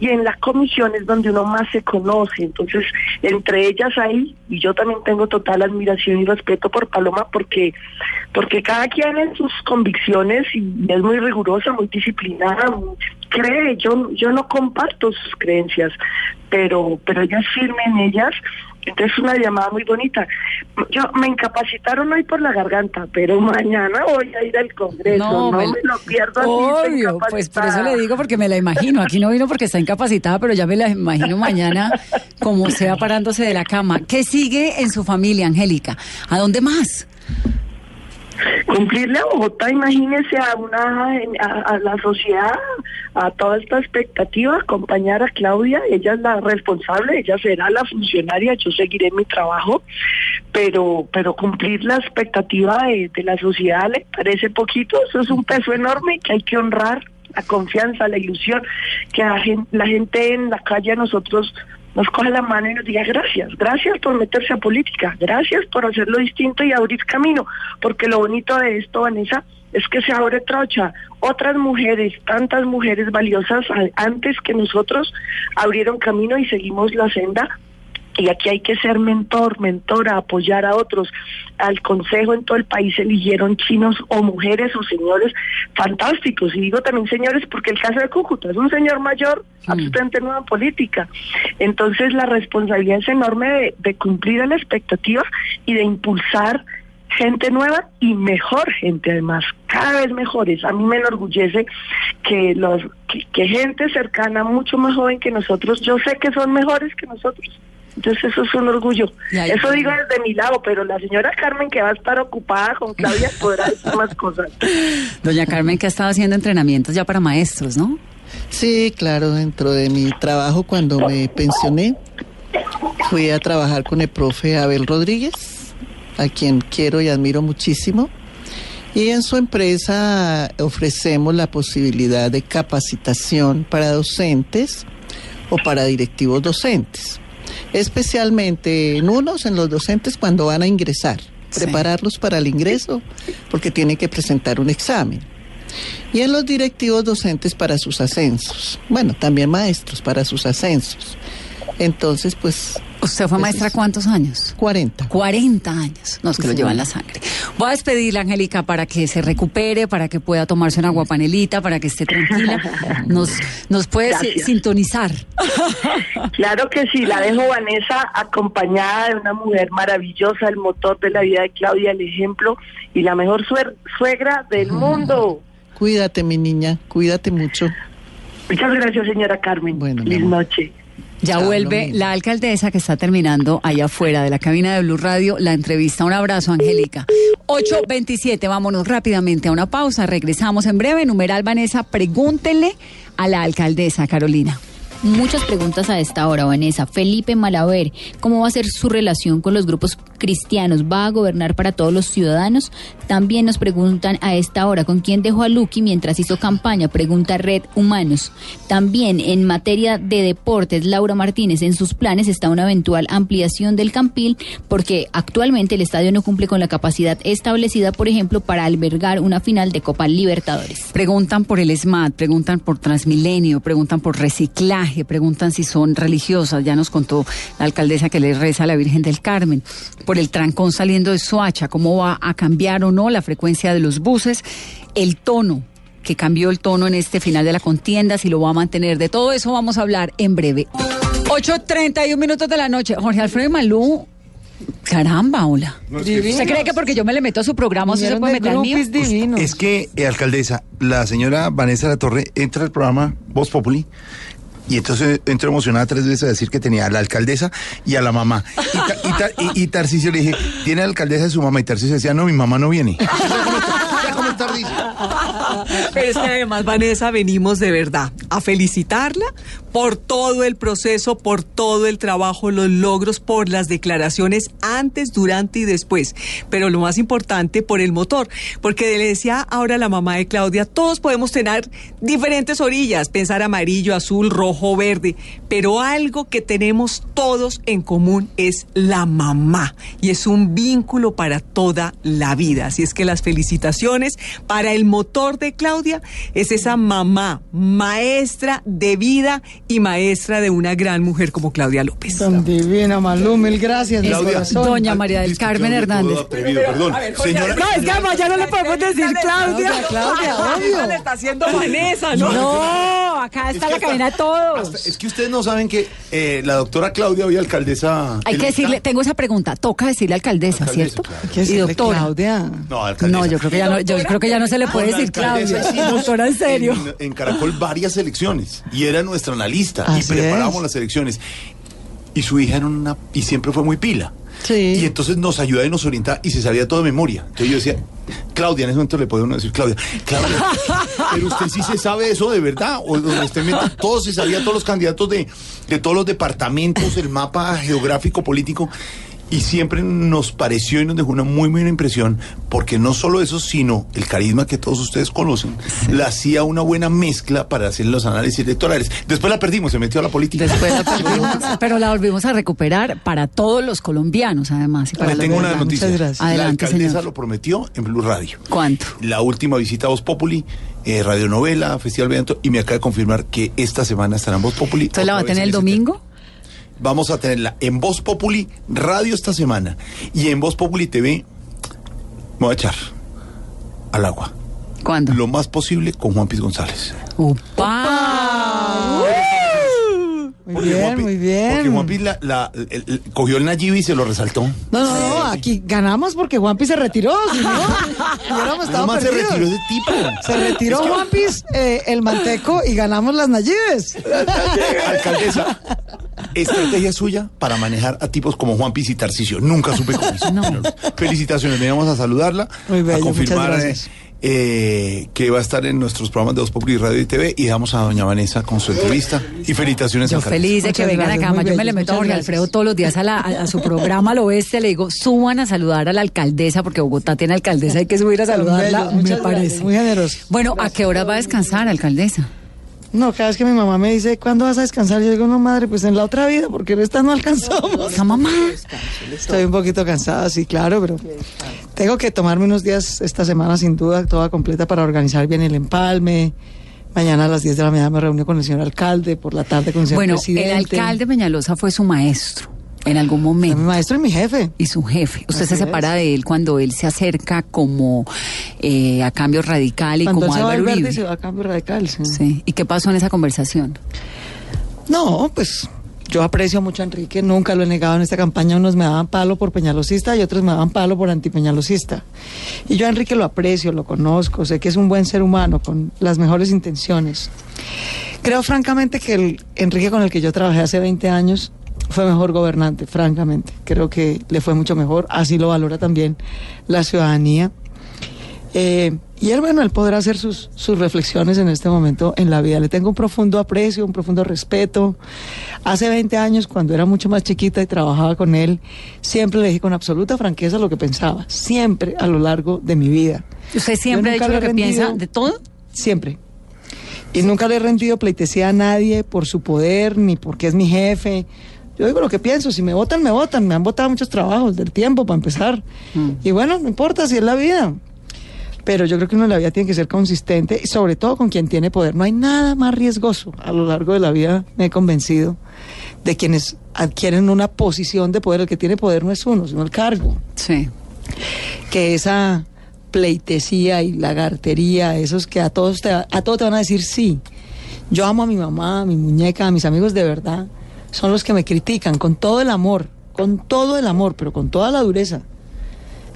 y en la comisión es donde uno más se conoce. Entonces, entre ellas ahí, y yo también tengo total admiración y respeto por Paloma porque, porque cada quien en sus convicciones y es muy rigurosa, muy disciplinada, cree, yo, yo no comparto sus creencias, pero, pero ella es firme en ellas entonces una llamada muy bonita. Yo me incapacitaron hoy por la garganta, pero [laughs] mañana voy a ir al Congreso. No, me, lo pierdo. Obvio, pues por eso le digo porque me la imagino. Aquí no vino porque está incapacitada, pero ya me la imagino mañana como sea parándose de la cama. ¿Qué sigue en su familia, Angélica? ¿A dónde más? Cumplirle a Bogotá, imagínese a una la sociedad, a toda esta expectativa, acompañar a Claudia, ella es la responsable, ella será la funcionaria, yo seguiré mi trabajo, pero pero cumplir la expectativa de, de la sociedad le parece poquito, eso es un peso enorme que hay que honrar la confianza, la ilusión, que la gente, la gente en la calle a nosotros nos coge la mano y nos diga gracias, gracias por meterse a política, gracias por hacerlo distinto y abrir camino, porque lo bonito de esto, Vanessa, es que se abre trocha. Otras mujeres, tantas mujeres valiosas antes que nosotros, abrieron camino y seguimos la senda y aquí hay que ser mentor, mentora, apoyar a otros. Al consejo en todo el país eligieron chinos o mujeres o señores fantásticos. Y digo también señores porque el caso de Cúcuta es un señor mayor, absolutamente nueva en política. Entonces la responsabilidad es enorme de, de cumplir la expectativa y de impulsar gente nueva y mejor gente además, cada vez mejores. A mí me enorgullece que los que gente cercana, mucho más joven que nosotros, yo sé que son mejores que nosotros. Entonces eso es un orgullo. Eso digo desde mi lado, pero la señora Carmen que va a estar ocupada con Claudia [laughs] podrá decir más cosas. Doña Carmen que ha estado haciendo entrenamientos ya para maestros, ¿no? Sí, claro, dentro de mi trabajo cuando me pensioné, fui a trabajar con el profe Abel Rodríguez, a quien quiero y admiro muchísimo. Y en su empresa ofrecemos la posibilidad de capacitación para docentes o para directivos docentes especialmente en unos, en los docentes cuando van a ingresar, prepararlos para el ingreso, porque tienen que presentar un examen. Y en los directivos docentes para sus ascensos. Bueno, también maestros para sus ascensos. Entonces, pues ¿Usted fue maestra cuántos años? 40. 40 años. No, es que lo llevan la sangre. Voy a despedirla, Angélica, para que se recupere, para que pueda tomarse una guapanelita, para que esté tranquila. [laughs] Nos, nos puede sintonizar. [laughs] Claro que sí, la dejo Vanessa acompañada de una mujer maravillosa, el motor de la vida de Claudia, el ejemplo y la mejor suegra del mundo. Cuídate, mi niña, cuídate mucho. Muchas gracias, señora Carmen. Buenas noches. Ya vuelve la alcaldesa que está terminando allá afuera de la cabina de Blue Radio la entrevista. Un abrazo, Angélica. 8.27, vámonos rápidamente a una pausa. Regresamos en breve. Numeral Vanessa, pregúntele a la alcaldesa Carolina. Muchas preguntas a esta hora, Vanessa. Felipe Malaver, ¿cómo va a ser su relación con los grupos cristianos? ¿Va a gobernar para todos los ciudadanos? También nos preguntan a esta hora, ¿con quién dejó a Lucky mientras hizo campaña? Pregunta Red Humanos. También en materia de deportes, Laura Martínez, en sus planes está una eventual ampliación del Campil porque actualmente el estadio no cumple con la capacidad establecida, por ejemplo, para albergar una final de Copa Libertadores. Preguntan por el SMAT, preguntan por Transmilenio, preguntan por reciclaje preguntan si son religiosas, ya nos contó la alcaldesa que le reza a la Virgen del Carmen, por el trancón saliendo de Soacha, cómo va a cambiar o no la frecuencia de los buses, el tono que cambió el tono en este final de la contienda, si lo va a mantener. De todo eso vamos a hablar en breve. 8.31 minutos de la noche. Jorge Alfredo Malú Caramba, hola. ¿Usted cree que porque yo me le meto a su programa usted se puede meter mío? Es que, eh, alcaldesa, la señora Vanessa La Torre entra al programa Voz Populi y entonces entró emocionada tres veces a decir que tenía a la alcaldesa y a la mamá. Y, Tarcisio le dije, ¿tiene la alcaldesa de su mamá? Y Tarcisio decía, no, mi mamá no viene. [laughs] Pero es que además, Vanessa, venimos de verdad a felicitarla por todo el proceso, por todo el trabajo, los logros, por las declaraciones antes, durante y después. Pero lo más importante, por el motor. Porque le decía ahora la mamá de Claudia, todos podemos tener diferentes orillas, pensar amarillo, azul, rojo, verde. Pero algo que tenemos todos en común es la mamá. Y es un vínculo para toda la vida. Así es que las felicitaciones para el motor de Claudia es esa mamá, maestra de vida y maestra de una gran mujer como Claudia López. Tan divina, Malú, mil gracias. Claudia, Doña María del Carmen Hernández. perdón. Señora, no, es que ya no le podemos decir Claudia. Claudia, obvio. le está haciendo Vanessa, ¿no? No, acá está la cabina de todos. es que ustedes no saben que eh, la doctora Claudia hoy alcaldesa. Hay que decirle, tengo esa pregunta, toca decirle alcaldesa, ¿cierto? y doctora. Claudia. No, alcaldesa. No, yo creo que ya no, yo creo que ya no se le puede decir Claudia. Doctora, en serio. En, Caracol varias elecciones y era nuestra analista y preparábamos las elecciones. Y su hija era una y siempre fue muy pila. Sí. Y entonces nos ayudaba y nos orientaba y se sabía todo de memoria. Entonces yo decía, Claudia, en ese momento le podía decir, Claudia, Claudia, pero usted sí se sabe eso de verdad. O donde usted mete, todo se sabía, todos los candidatos de, de todos los departamentos, el mapa geográfico, político. Y siempre nos pareció y nos dejó una muy buena impresión, porque no solo eso, sino el carisma que todos ustedes conocen, la hacía una buena mezcla para hacer los análisis electorales. Después la perdimos, se metió a la política. Después la [laughs] perdimos, pero la volvimos a recuperar para todos los colombianos, además. Y para tengo una noticia. Adelante, la alcaldesa lo prometió en Blue Radio. ¿Cuánto? La última visita a Voz Populi, eh, radionovela, Festival Viento, y me acaba de confirmar que esta semana estará en Voz Populi. ¿Entonces la va a tener el domingo? Vamos a tenerla en Voz Populi Radio esta semana y en Voz Populi TV me voy a echar al agua. ¿Cuándo? Lo más posible con Juan Piz González. ¡Upa! Muy bien, muy bien. Porque Juanpi la, la, cogió el Nayibi y se lo resaltó. No, no, no, aquí ganamos porque Juanpi se retiró. Si no, hubiéramos estado no se retiró ese tipo. Se retiró es Juanpi, eh, el manteco, y ganamos las Nayibes. Alcaldesa, estrategia suya para manejar a tipos como Juan Piz y Tarcicio. Nunca supe cómo hizo. [laughs] No. Felicitaciones, veníamos a saludarla, Muy bello, a confirmar eh, eh, que va a estar en nuestros programas de Dos Populi Radio y TV y damos a doña Vanessa con su entrevista y felicitaciones. Yo feliz de que vengan acá, yo me le meto a Jorge Alfredo todos los días a, la, a, su programa al oeste, le digo, suban a saludar a la alcaldesa porque Bogotá tiene alcaldesa, hay que subir a saludarla, me parece. Muy generoso. Bueno, ¿a qué hora va a descansar, alcaldesa? No, cada vez que mi mamá me dice, ¿cuándo vas a descansar? Yo digo, no, madre, pues en la otra vida, porque en esta no alcanzamos. ¿Esa mamá? Estoy un poquito cansada, sí, claro, pero tengo que tomarme unos días esta semana, sin duda, toda completa para organizar bien el empalme. Mañana a las 10 de la mañana me reúno con el señor alcalde, por la tarde con el señor bueno, presidente. el alcalde Peñalosa fue su maestro en algún momento. mi maestro y mi jefe. Y su jefe. Usted se separa de él cuando él se acerca como eh, a cambio radical y cuando como él se Álvaro va Uribe. se va a cambio radical, sí. sí. ¿Y qué pasó en esa conversación? No, pues yo aprecio mucho a Enrique, nunca lo he negado en esta campaña. Unos me daban palo por peñalosista y otros me daban palo por antipeñalosista. Y yo a Enrique lo aprecio, lo conozco, sé que es un buen ser humano con las mejores intenciones. Creo francamente que el Enrique con el que yo trabajé hace 20 años fue mejor gobernante, francamente. Creo que le fue mucho mejor, así lo valora también la ciudadanía. Eh, y él, bueno, él podrá hacer sus, sus reflexiones en este momento en la vida. Le tengo un profundo aprecio, un profundo respeto. Hace 20 años, cuando era mucho más chiquita y trabajaba con él, siempre le dije con absoluta franqueza lo que pensaba, siempre a lo largo de mi vida. ¿Usted siempre ha dicho lo que rendido, piensa de todo? Siempre. Y nunca le he rendido pleitesía a nadie por su poder, ni porque es mi jefe. Yo digo lo que pienso, si me votan, me votan. Me han votado muchos trabajos del tiempo para empezar. Mm. Y bueno, no importa si es la vida. Pero yo creo que uno en la vida tiene que ser consistente y sobre todo con quien tiene poder. No hay nada más riesgoso. A lo largo de la vida me he convencido de quienes adquieren una posición de poder. El que tiene poder no es uno, sino el cargo. Sí. Que esa pleitesía y lagartería, esos que a todos te, a todos te van a decir sí. Yo amo a mi mamá, a mi muñeca, a mis amigos de verdad. Son los que me critican con todo el amor, con todo el amor, pero con toda la dureza.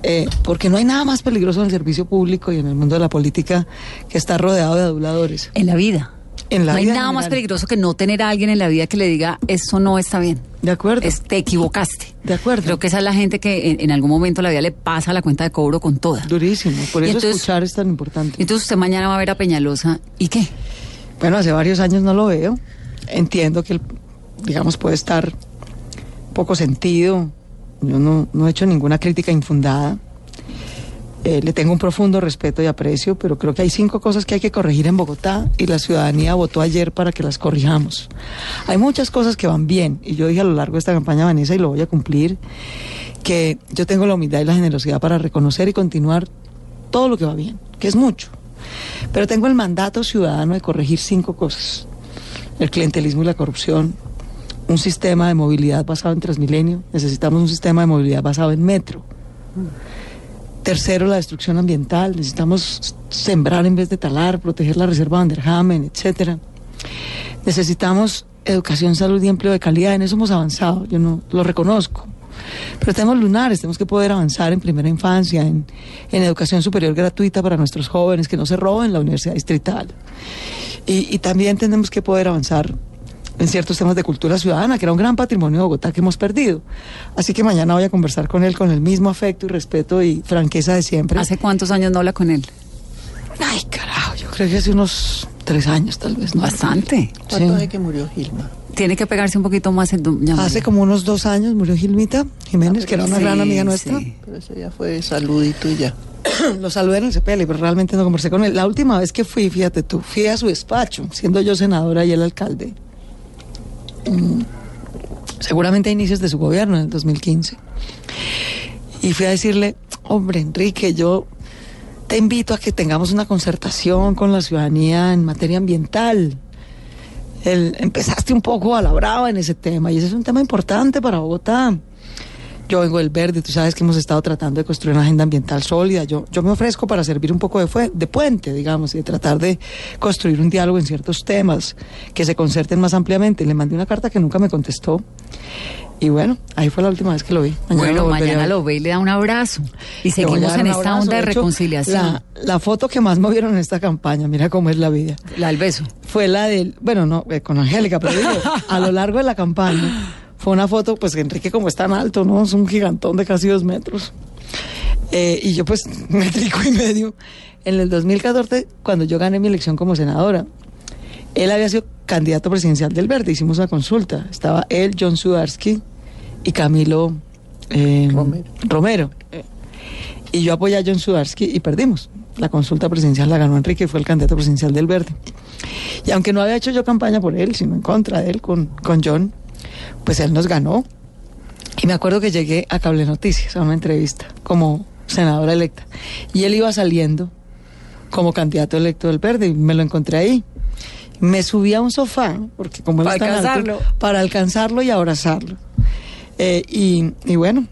Eh, porque no hay nada más peligroso en el servicio público y en el mundo de la política que estar rodeado de aduladores. En la vida. En la no vida hay nada más peligroso que no tener a alguien en la vida que le diga, eso no está bien. De acuerdo. Es, te equivocaste. De acuerdo. Creo que esa es la gente que en, en, algún momento la vida le pasa la cuenta de cobro con toda. Durísimo. Por eso entonces, escuchar es tan importante. Entonces usted mañana va a ver a Peñalosa. ¿Y qué? Bueno, hace varios años no lo veo. Entiendo que, digamos, puede estar poco sentido. Yo no, no he hecho ninguna crítica infundada. Eh, le tengo un profundo respeto y aprecio, pero creo que hay cinco cosas que hay que corregir en Bogotá y la ciudadanía votó ayer para que las corrijamos. Hay muchas cosas que van bien y yo dije a lo largo de esta campaña, Vanessa, y lo voy a cumplir, que yo tengo la humildad y la generosidad para reconocer y continuar todo lo que va bien, que es mucho. Pero tengo el mandato ciudadano de corregir cinco cosas. El clientelismo y la corrupción, un sistema de movilidad basado en Transmilenio, necesitamos un sistema de movilidad basado en metro. Tercero, la destrucción ambiental. Necesitamos sembrar en vez de talar, proteger la reserva Van der Hamen, etcétera. Necesitamos educación, salud y empleo de calidad. En eso hemos avanzado, yo no lo reconozco. Pero tenemos lunares, tenemos que poder avanzar en primera infancia, en, en educación superior gratuita para nuestros jóvenes, que no se roben la universidad distrital. Y también tenemos que poder avanzar en ciertos temas de cultura ciudadana, que era un gran patrimonio de Bogotá que hemos perdido. Así que mañana voy a conversar con él con el mismo afecto y respeto y franqueza de siempre. ¿Hace cuántos años no habla con él? Ay, carajo, yo creo que hace unos tres años tal vez. ¿no? Bastante. ¿Cuánto hace que murió Gilma? Tiene que pegarse un poquito más en Hace como unos dos años murió Gilmita Jiménez, que era una gran amiga nuestra. Pero ese ya fue saludito y ya. [clears throat] Lo saludé en el CPL, pero realmente no conversé con él. La última vez que fui, fíjate tú, fui a su despacho, siendo yo senadora y el alcalde. Mm, seguramente a inicios de su gobierno, en el 2015. Y fui a decirle, hombre, Enrique, yo te invito a que tengamos una concertación con la ciudadanía en materia ambiental. El, empezaste un poco a la brava en ese tema y ese es un tema importante para Bogotá. Yo vengo del verde, tú sabes que hemos estado tratando de construir una agenda ambiental sólida. Yo, yo me ofrezco para servir un poco de, de puente, digamos, y de tratar de construir un diálogo en ciertos temas que se concerten más ampliamente. Le mandé una carta que nunca me contestó. Y bueno, ahí fue la última vez que lo vi. bueno, mañana lo ve y le da un abrazo. Y seguimos en esta onda de, reconciliación. La, foto que más movieron en esta campaña, mira cómo es la vida. La del beso. Fue la del, bueno, no, eh, con Angélica, pero digo, a lo largo de la campaña fue una foto, pues Enrique como es tan alto, ¿no? Es un gigantón de casi dos metros. Eh, y yo pues [laughs] metrico y medio. En el 2014, cuando yo gané mi elección como senadora, él había sido candidato presidencial del Verde, hicimos una consulta. Estaba él, John Sudarsky y Camilo eh, Romero. Y yo apoyé a John Sudarsky y perdimos. La consulta presidencial la ganó Enrique, fue el candidato presidencial del Verde. Y aunque no había hecho yo campaña por él, sino en contra de él con, con John, pues él nos ganó. Y me acuerdo que llegué a Cable Noticias a una entrevista como senadora electa. Y él iba saliendo como candidato electo del Verde y me lo encontré ahí. Me subí a un sofá, porque como él para alcanzarlo. para alcanzarlo y abrazarlo. Eh, y, y, bueno,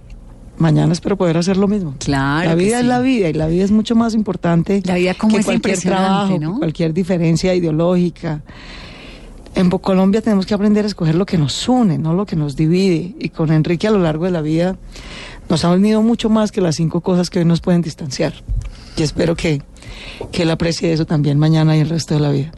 mañana espero poder hacer lo mismo. Claro. La vida es la vida y la vida es mucho más importante la vida como que cualquier trabajo, cualquier diferencia ideológica. En Colombia tenemos que aprender a escoger lo que nos une, no lo que nos divide. Y con Enrique a lo largo de la vida nos ha unido mucho más que las cinco cosas que hoy nos pueden distanciar. Y espero que, que él aprecie eso también mañana y el resto de la vida.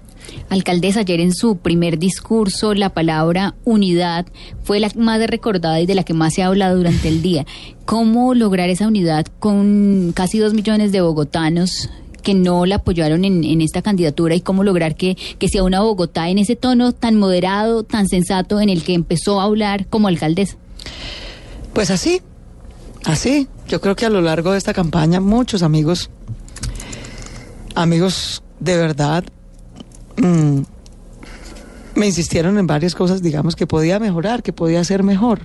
Alcaldesa, ayer en su primer discurso la palabra unidad fue la más recordada y de la que más se ha hablado durante el día. ¿Cómo lograr esa unidad con casi dos millones de bogotanos que no la apoyaron en, esta candidatura y cómo lograr que, que sea una Bogotá en ese tono tan moderado, tan sensato en el que empezó a hablar como alcaldesa? Pues así, así. Yo creo que a lo largo de esta campaña muchos amigos, amigos de verdad, mm, me insistieron en varias cosas, digamos, que podía mejorar, que podía ser mejor.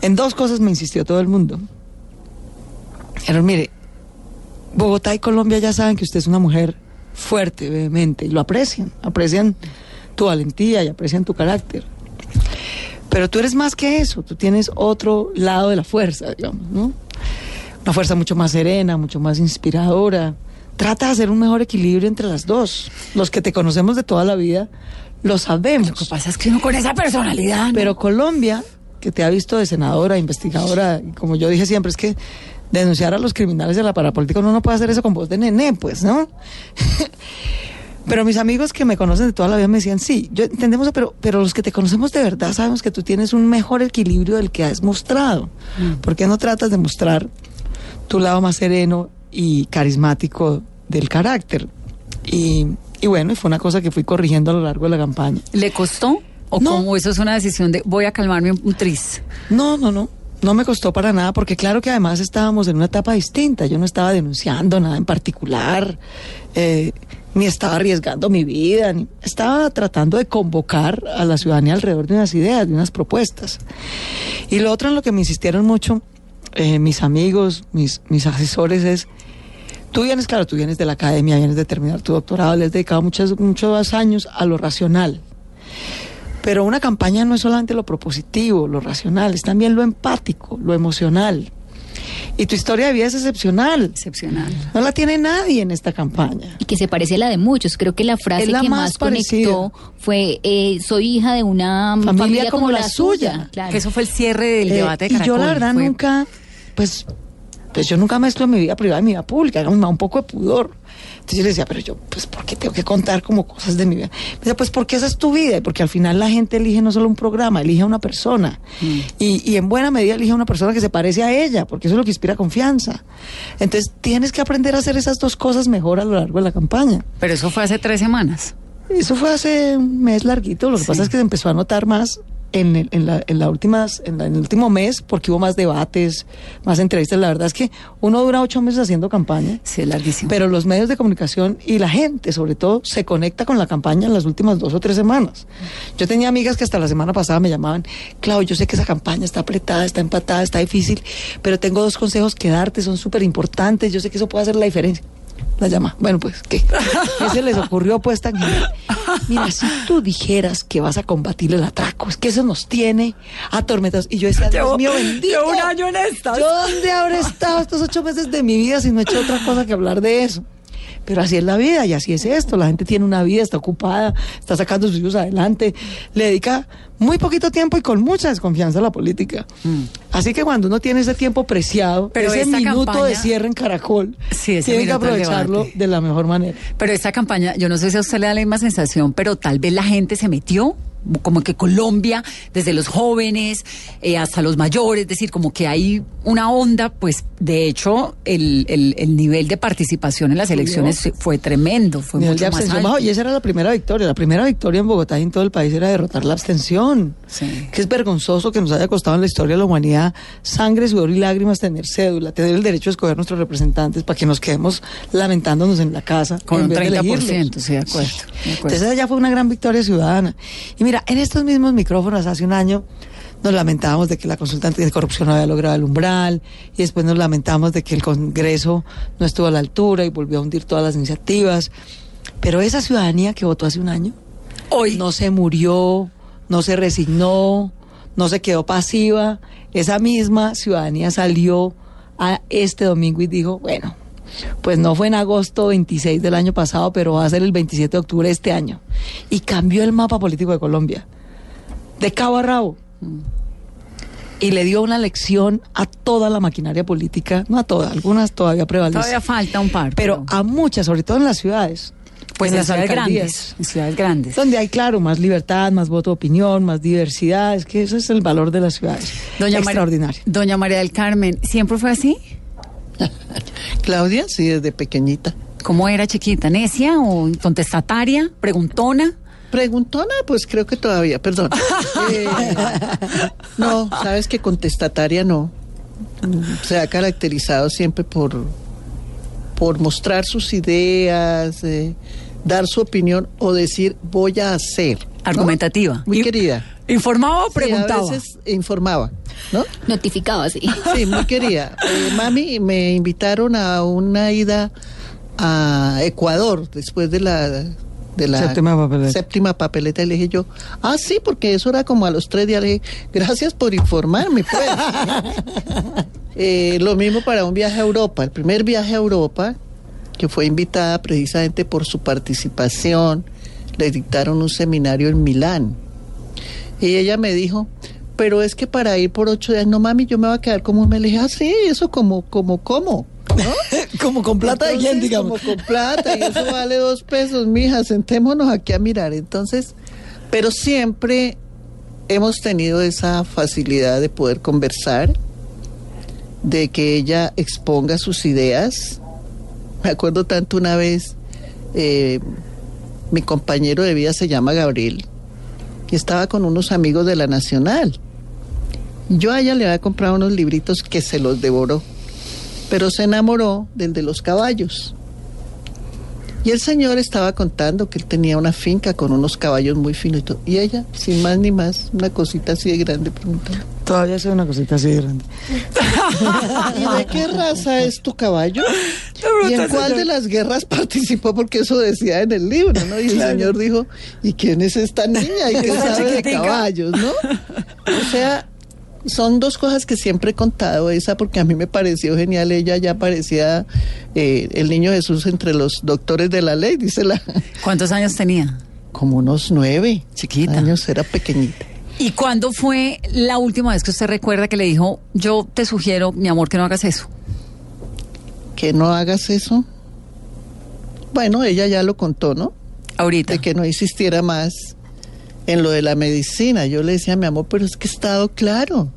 En dos cosas me insistió todo el mundo. Pero mire, Bogotá y Colombia ya saben que usted es una mujer fuerte, vehemente, y lo aprecian, aprecian tu valentía y aprecian tu carácter. Pero tú eres más que eso, tú tienes otro lado de la fuerza, digamos, ¿no? Una fuerza mucho más serena, mucho más inspiradora. Trata de hacer un mejor equilibrio entre las dos. Los que te conocemos de toda la vida lo sabemos. Lo que pasa es que no con esa personalidad. Pero Colombia, que te ha visto de senadora, investigadora, y como yo dije siempre, es que denunciar a los criminales de la parapolítica, uno no puede hacer eso con voz de nené, pues, ¿no? [laughs] pero mis amigos que me conocen de toda la vida me decían, sí, yo entendemos, pero, pero los que te conocemos de verdad sabemos que tú tienes un mejor equilibrio del que has mostrado. Mm. ¿Por qué no tratas de mostrar tu lado más sereno y carismático del carácter? Y, y bueno, fue una cosa que fui corrigiendo a lo largo de la campaña. ¿Le costó? ¿O no. como eso es una decisión de voy a calmarme un tris? No, no, no. No me costó para nada, porque claro que además estábamos en una etapa distinta. Yo no estaba denunciando nada en particular, eh, ni estaba arriesgando mi vida, ni estaba tratando de convocar a la ciudadanía alrededor de unas ideas, de unas propuestas. Y lo otro en lo que me insistieron mucho eh, mis amigos, mis, mis asesores es, tú vienes, claro, tú vienes de la academia, vienes de terminar tu doctorado, le has dedicado muchos, muchos años a lo racional. Pero una campaña no es solamente lo propositivo, lo racional, es también lo empático, lo emocional. Y tu historia de vida es excepcional. Excepcional. No la tiene nadie en esta campaña. Y que se parece a la de muchos. Creo que la frase que más, conectó fue eh, soy hija de una familia, como, la suya. Que eso fue el cierre del eh, debate de Y yo la verdad nunca, pues Entonces yo nunca mezclo mi vida privada y mi vida pública, me da un poco de pudor. Entonces yo le decía, pero yo, pues, ¿por qué tengo que contar como cosas de mi vida? Me decía, pues, porque esa es tu vida, y porque al final la gente elige no solo un programa, elige a una persona. Mm. Y, y en buena medida elige a una persona que se parece a ella, porque eso es lo que inspira confianza. Entonces tienes que aprender a hacer esas dos cosas mejor a lo largo de la campaña. Pero eso fue hace tres semanas. Eso fue hace un mes larguito, lo que pasa es que se empezó a notar más en, el, en, la, en, la últimas, en, el último mes, porque hubo más debates, más entrevistas. La verdad es que uno dura ocho meses haciendo campaña. Sí, larguísimo. Pero los medios de comunicación y la gente, sobre todo, se conecta con la campaña en las últimas dos o tres semanas. Yo tenía amigas que hasta la semana pasada me llamaban, Claudio, yo sé que esa campaña está apretada, está empatada, está difícil, pero tengo dos consejos que darte, son súper importantes, yo sé que eso puede hacer la diferencia la llama. Bueno, pues, ¿qué? ¿Qué se les ocurrió pues tan Mira, si tú dijeras que vas a combatir el atraco, es que eso nos tiene atormentados. Y yo decía, Dios mío, bendito. un año en estas. ¿Yo dónde habré estado estos ocho meses de mi vida si no he hecho otra cosa que hablar de eso? Pero así es la vida y así es esto. La gente tiene una vida, está ocupada, está sacando sus hijos adelante, le dedica muy poquito tiempo y con mucha desconfianza a la política. Mm. Así que cuando uno tiene ese tiempo preciado, Pero ese minuto de cierre en Caracol, tiene que aprovecharlo de la mejor manera. Pero esta campaña, yo no sé si a usted le da la misma sensación, pero tal vez la gente se metió como que Colombia, desde los jóvenes eh, hasta los mayores, es decir, como que hay una onda, pues de hecho el, el, nivel de participación en las elecciones fue tremendo, fue mucho más alto. Y esa era la primera victoria, la primera victoria en Bogotá y en todo el país era derrotar la abstención, que es vergonzoso que nos haya costado en la historia de la humanidad sangre, sudor y lágrimas tener cédula, tener el derecho a escoger nuestros representantes para que nos quedemos lamentándonos en la casa. Con un 30%, sí, de acuerdo, Entonces esa ya fue una gran victoria ciudadana. Y Mira, en estos mismos micrófonos hace un año nos lamentábamos de que la consultante de corrupción no había logrado el umbral y después nos lamentamos de que el Congreso no estuvo a la altura y volvió a hundir todas las iniciativas. Pero esa ciudadanía que votó hace un año hoy no se murió, no se resignó, no se quedó pasiva. Esa misma ciudadanía salió a este domingo y dijo, bueno, pues no fue en agosto 26 del año pasado, pero va a ser el 27 de octubre de este año. Y cambió el mapa político de Colombia, de cabo a rabo. Y le dio una lección a toda la maquinaria política, no a todas, algunas todavía prevalecen. Todavía falta un par. Pero, a muchas, sobre todo en las ciudades. Pues en, las ciudades grandes. En ciudades grandes. Donde hay, claro, más libertad, más voto de opinión, más diversidad. Es que eso es el valor de las ciudades. Doña Extraordinario. Doña María del Carmen, ¿siempre fue así? [laughs] Claudia, sí, desde pequeñita. ¿Cómo era chiquita? ¿Necia o contestataria? ¿Preguntona? Preguntona, pues creo que todavía, perdón. [laughs] Eh, no, sabes que contestataria no. Se ha caracterizado siempre por, por mostrar sus ideas, eh, dar su opinión o decir voy a hacer. Argumentativa. Muy querida. ¿Informaba o preguntaba? a veces informaba, ¿no? Notificaba, sí. Sí, muy querida. [laughs] Eh, mami, me invitaron a una ida a Ecuador después de la de la séptima papeleta. séptima papeleta y le dije yo, ah, sí, porque eso era como a los tres días. Le dije, gracias por informarme, pues. [laughs] eh, lo mismo para un viaje a Europa. El primer viaje a Europa, que fue invitada precisamente por su participación, le dictaron un seminario en Milán. Y ella me dijo, pero es que para ir por ocho días, no mami, yo me voy a quedar como un mes. Le dije, ah, sí, eso como, como, como. ¿no? [laughs] como con plata de quién, digamos. Como con plata, y eso vale dos pesos, mija, sentémonos aquí a mirar. Entonces, pero siempre hemos tenido esa facilidad de poder conversar, de que ella exponga sus ideas. Me acuerdo tanto una vez, eh, mi compañero de vida se llama Gabriel, y estaba con unos amigos de la Nacional. Yo a ella le había comprado unos libritos que se los devoró, pero se enamoró del de los caballos. Y el señor estaba contando que él tenía una finca con unos caballos muy finos y, ella, sin más ni más, una cosita así de grande, preguntando. Todavía es una cosita así de grande. [laughs] ¿Y de qué raza es tu caballo? ¿Y en cuál de las guerras [laughs] participó? Porque eso decía en el libro, ¿no? Y el señor dijo, ¿y quién es esta niña? ¿Y [laughs] qué sabe de caballos, no? O sea, son dos cosas que siempre he contado. Esa porque a mí me pareció genial. Ella ya parecía eh, el niño Jesús entre los doctores de la ley, dice la. ¿Cuántos años tenía? Como unos nueve. Chiquita. Años, era pequeñita. ¿Y cuándo fue la última vez que usted recuerda que le dijo, yo te sugiero, mi amor, que no hagas eso? que no hagas eso. Bueno, ella ya lo contó, ¿no? Ahorita. De que no insistiera más en lo de la medicina. Yo le decía, mi amor, pero es que he estado claro.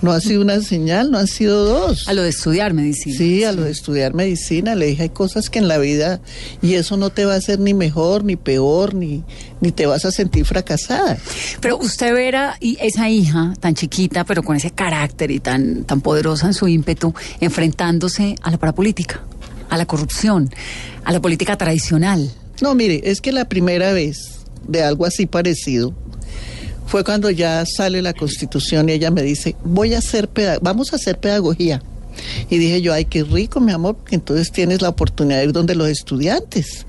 No ha sido una señal, no han sido dos. A lo de estudiar medicina. Sí, a lo de estudiar medicina. Le dije, hay cosas que en la vida, y eso no te va a hacer ni mejor, ni peor, ni, ni te vas a sentir fracasada. Pero usted verá y esa hija tan chiquita, pero con ese carácter y tan, tan poderosa en su ímpetu, enfrentándose a la parapolítica, a la corrupción, a la política tradicional. No, mire, es que la primera vez de algo así parecido, fue cuando ya sale la constitución y ella me dice, voy a hacer vamos a hacer pedagogía. Y dije yo, ay, qué rico, mi amor, entonces tienes la oportunidad de ir donde los estudiantes.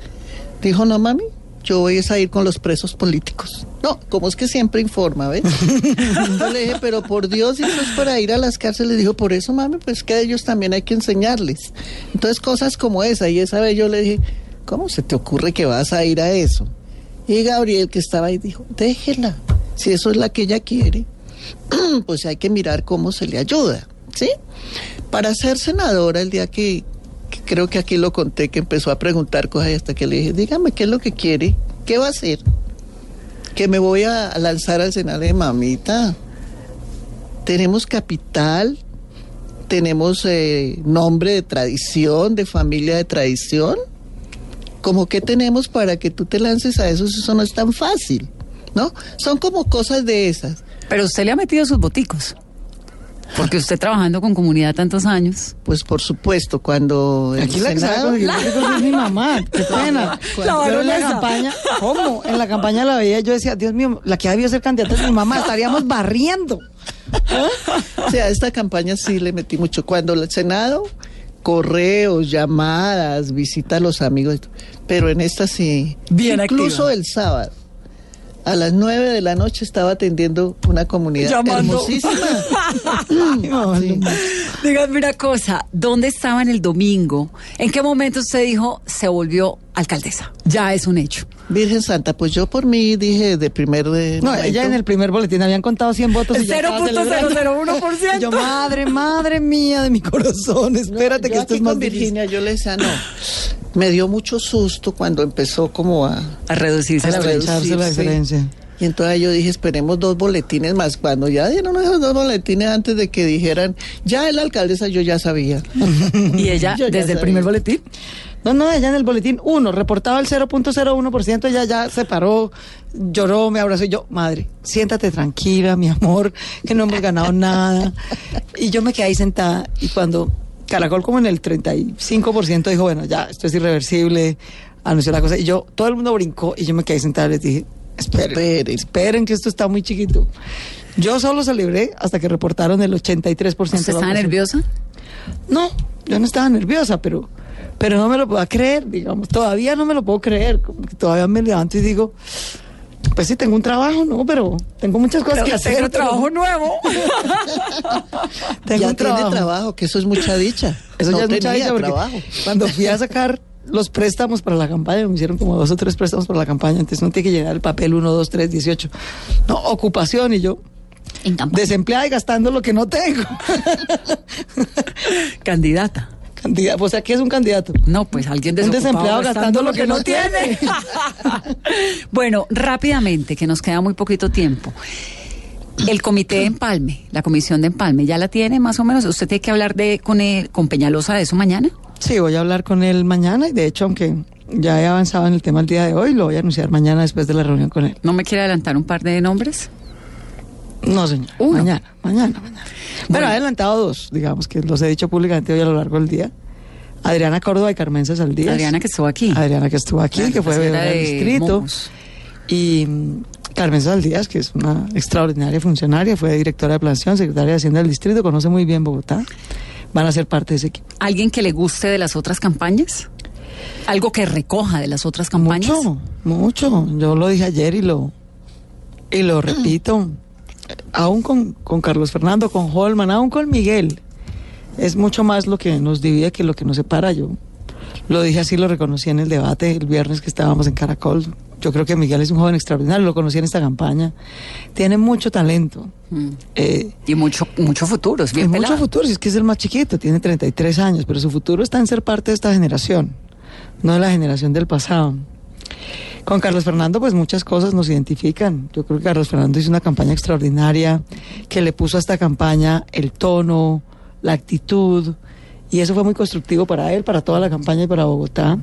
Dijo, no, mami, yo voy a ir con los presos políticos. No, como es que siempre informa, ¿ves? [laughs] yo le dije, pero por Dios, eso es para ir a las cárceles. Dijo, por eso, mami, pues que a ellos también hay que enseñarles. Entonces, cosas como esa. Y esa vez yo le dije, ¿cómo se te ocurre que vas a ir a eso? Y Gabriel, que estaba ahí, dijo, déjela si eso es la que ella quiere, [clears throat] pues hay que mirar cómo se le ayuda, ¿sí? Para ser senadora, el día que, creo que aquí lo conté, que empezó a preguntar cosas y hasta que le dije, dígame qué es lo que quiere, qué va a hacer, que me voy a lanzar al Senado de mamita. Tenemos capital, tenemos eh, nombre de tradición, de familia de tradición. ¿Cómo que tenemos para que tú te lances a eso? Eso no es tan fácil. ¿no? Son como cosas de esas. Pero usted le ha metido sus boticos. Porque usted trabajando con comunidad tantos años. Pues por supuesto, cuando Aquí la Senado, es mi mamá, qué [laughs] pena. Yo en la campaña, ¿cómo? En la campaña la veía, yo decía, Dios mío, la que ha debido ser candidata es mi mamá, estaríamos barriendo. O sea, esta campaña sí le metí mucho. Cuando el Senado, correos, llamadas, visita a los amigos, pero en esta sí. Bien Incluso el sábado a las nueve de la noche estaba atendiendo una comunidad hermosísima. [laughs] Dígame una cosa, ¿dónde estaba en el domingo? ¿En qué momento usted dijo se volvió alcaldesa? Ya es un hecho. Virgen Santa, pues yo por mí dije de primer de No, ella en el primer boletín habían contado 100 votos. 0.001%. Yo, madre, madre mía de mi corazón, espérate que esto es más Virginia, yo le decía, no, me dio mucho susto cuando empezó como a... A reducirse, a reducirse la diferencia. Y entonces yo dije, esperemos dos boletines más. Cuando ya dieron esos dos boletines antes de que dijeran, ya es la alcaldesa, yo ya sabía. [laughs] ¿Y ella [laughs] desde el primer boletín? No, no, ella en el boletín uno, reportaba el 0.01%, ella ya se paró, lloró, me abrazó y yo, madre, siéntate tranquila, mi amor, que no hemos ganado nada. Y yo me quedé ahí sentada y cuando Caracol como en el 35% dijo, bueno, ya, esto es irreversible, anunció la cosa. Y yo, todo el mundo brincó y yo me quedé sentada y les dije, esperen, esperen, que esto está muy chiquito. Yo solo celebré hasta que reportaron el 83%. ¿Usted estaba nerviosa? No, yo no estaba nerviosa, pero pero no me lo puedo creer, digamos, todavía no me lo puedo creer, como que todavía me levanto y digo, pues sí, tengo un trabajo, ¿no? Pero tengo muchas cosas que hacer. Tengo un trabajo [laughs] nuevo. tengo ya un trabajo. tiene trabajo, que eso es mucha dicha. Eso ya es mucha dicha porque trabajo. cuando fui a sacar los préstamos para la campaña, me hicieron como dos o tres préstamos para la campaña, entonces no tiene que llenar el papel 1, 2, 3, 18. No, ocupación y yo desempleada y gastando lo que no tengo. Candidata. O sea, ¿qué es un candidato? No, pues alguien desocupado. Un desempleado gastando, lo que, no tiene. [laughs] bueno, rápidamente, que nos queda muy poquito tiempo. El comité de empalme, la comisión de empalme, ¿ya la tiene más o menos? ¿Usted tiene que hablar de con, con Peñalosa de eso mañana? Sí, voy a hablar con él mañana y de hecho, aunque ya he avanzado en el tema el día de hoy, lo voy a anunciar mañana después de la reunión con él. ¿No me quiere adelantar un par de nombres? No, señor. Mañana, mañana, mañana. Bueno, he adelantado dos, digamos, que los he dicho públicamente hoy a lo largo del día. Adriana Córdoba y Carmen Saldías. Adriana que estuvo aquí. Adriana que estuvo aquí, que fue del distrito. Y mm, Carmen Saldías, que es una extraordinaria funcionaria, fue directora de planación, secretaria de Hacienda del distrito, conoce muy bien Bogotá. Van a ser parte de ese equipo. ¿Alguien que le guste de las otras campañas? ¿Algo que recoja de las otras campañas? Mucho, mucho. Yo lo dije ayer y lo, y lo repito aún con, con Carlos Fernando, con Holman, aún con Miguel, es mucho más lo que nos divide que lo que nos separa. Yo Lo dije así, lo reconocí en el debate el viernes que estábamos en Caracol. Yo creo que Miguel es un joven extraordinario, lo conocí en esta campaña. Tiene mucho talento. Mm. Eh, y mucho, mucho futuro, es bien Mucho futuro, si es que es el más chiquito, tiene 33 años, pero su futuro está en ser parte de esta generación, no de la generación del pasado. Con Carlos Fernando, pues muchas cosas nos identifican. Yo creo que Carlos Fernando hizo una campaña extraordinaria que le puso a esta campaña el tono, la actitud, y eso fue muy constructivo para él, para toda la campaña y para Bogotá.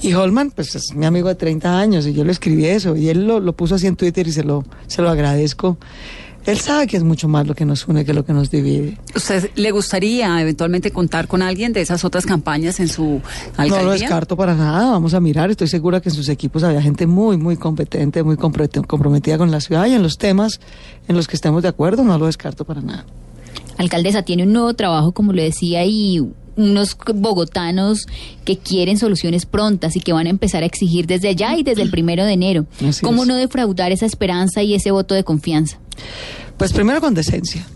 Y Holman, pues es mi amigo de 30 años y yo le escribí eso y él lo, puso así en Twitter y se lo, se lo agradezco. Él sabe que es mucho más lo que nos une que lo que nos divide. ¿Usted le gustaría eventualmente contar con alguien de esas otras campañas en su alcaldía? No lo descarto para nada, vamos a mirar. Estoy segura que en sus equipos había gente muy, muy competente, muy comprometida con la ciudad y en los temas en los que estemos de acuerdo, no lo descarto para nada. Alcaldesa, tiene un nuevo trabajo, como le decía, y unos bogotanos que quieren soluciones prontas y que van a empezar a exigir desde allá y desde el primero de enero. ¿Cómo no defraudar esa esperanza y ese voto de confianza? Pues primero con decencia.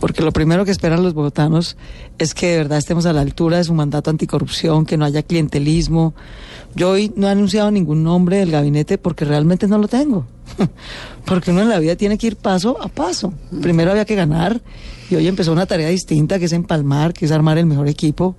porque lo primero que esperan los bogotanos es que de verdad estemos a la altura de su mandato anticorrupción, que no haya clientelismo. Yo hoy no he anunciado ningún nombre del gabinete porque realmente no lo tengo. [laughs] porque uno en la vida tiene que ir paso a paso. Primero había que ganar y hoy empezó una tarea distinta que es empalmar, que es armar el mejor equipo,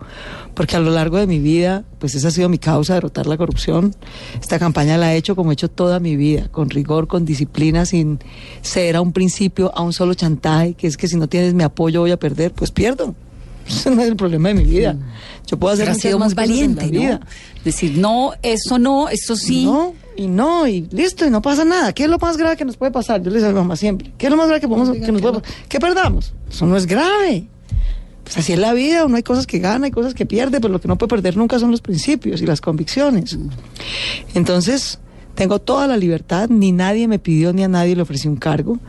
porque a lo largo de mi vida, pues esa ha sido mi causa, derrotar la corrupción. Esta campaña la he hecho como he hecho toda mi vida, con rigor, con disciplina, sin ceder a un principio, a un solo chantaje, que es que si no tienes mi apoyo voy a perder, pues pierdo. [laughs] Ese no es el problema de mi vida. Yo puedo hacer sido más valiente, ¿no? Decir, no, eso no, eso sí. No, y no, y listo, y no pasa nada. ¿Qué es lo más grave que nos puede pasar? Yo le digo a mi mamá siempre. ¿Qué es lo más grave que, podemos, que nos puede pasar? Que perdamos. Eso no es grave. Pues así es la vida, uno hay cosas que gana, hay cosas que pierde, pero lo que no puede perder nunca son los principios y las convicciones. Entonces, tengo toda la libertad, ni nadie me pidió ni a nadie le ofrecí un cargo.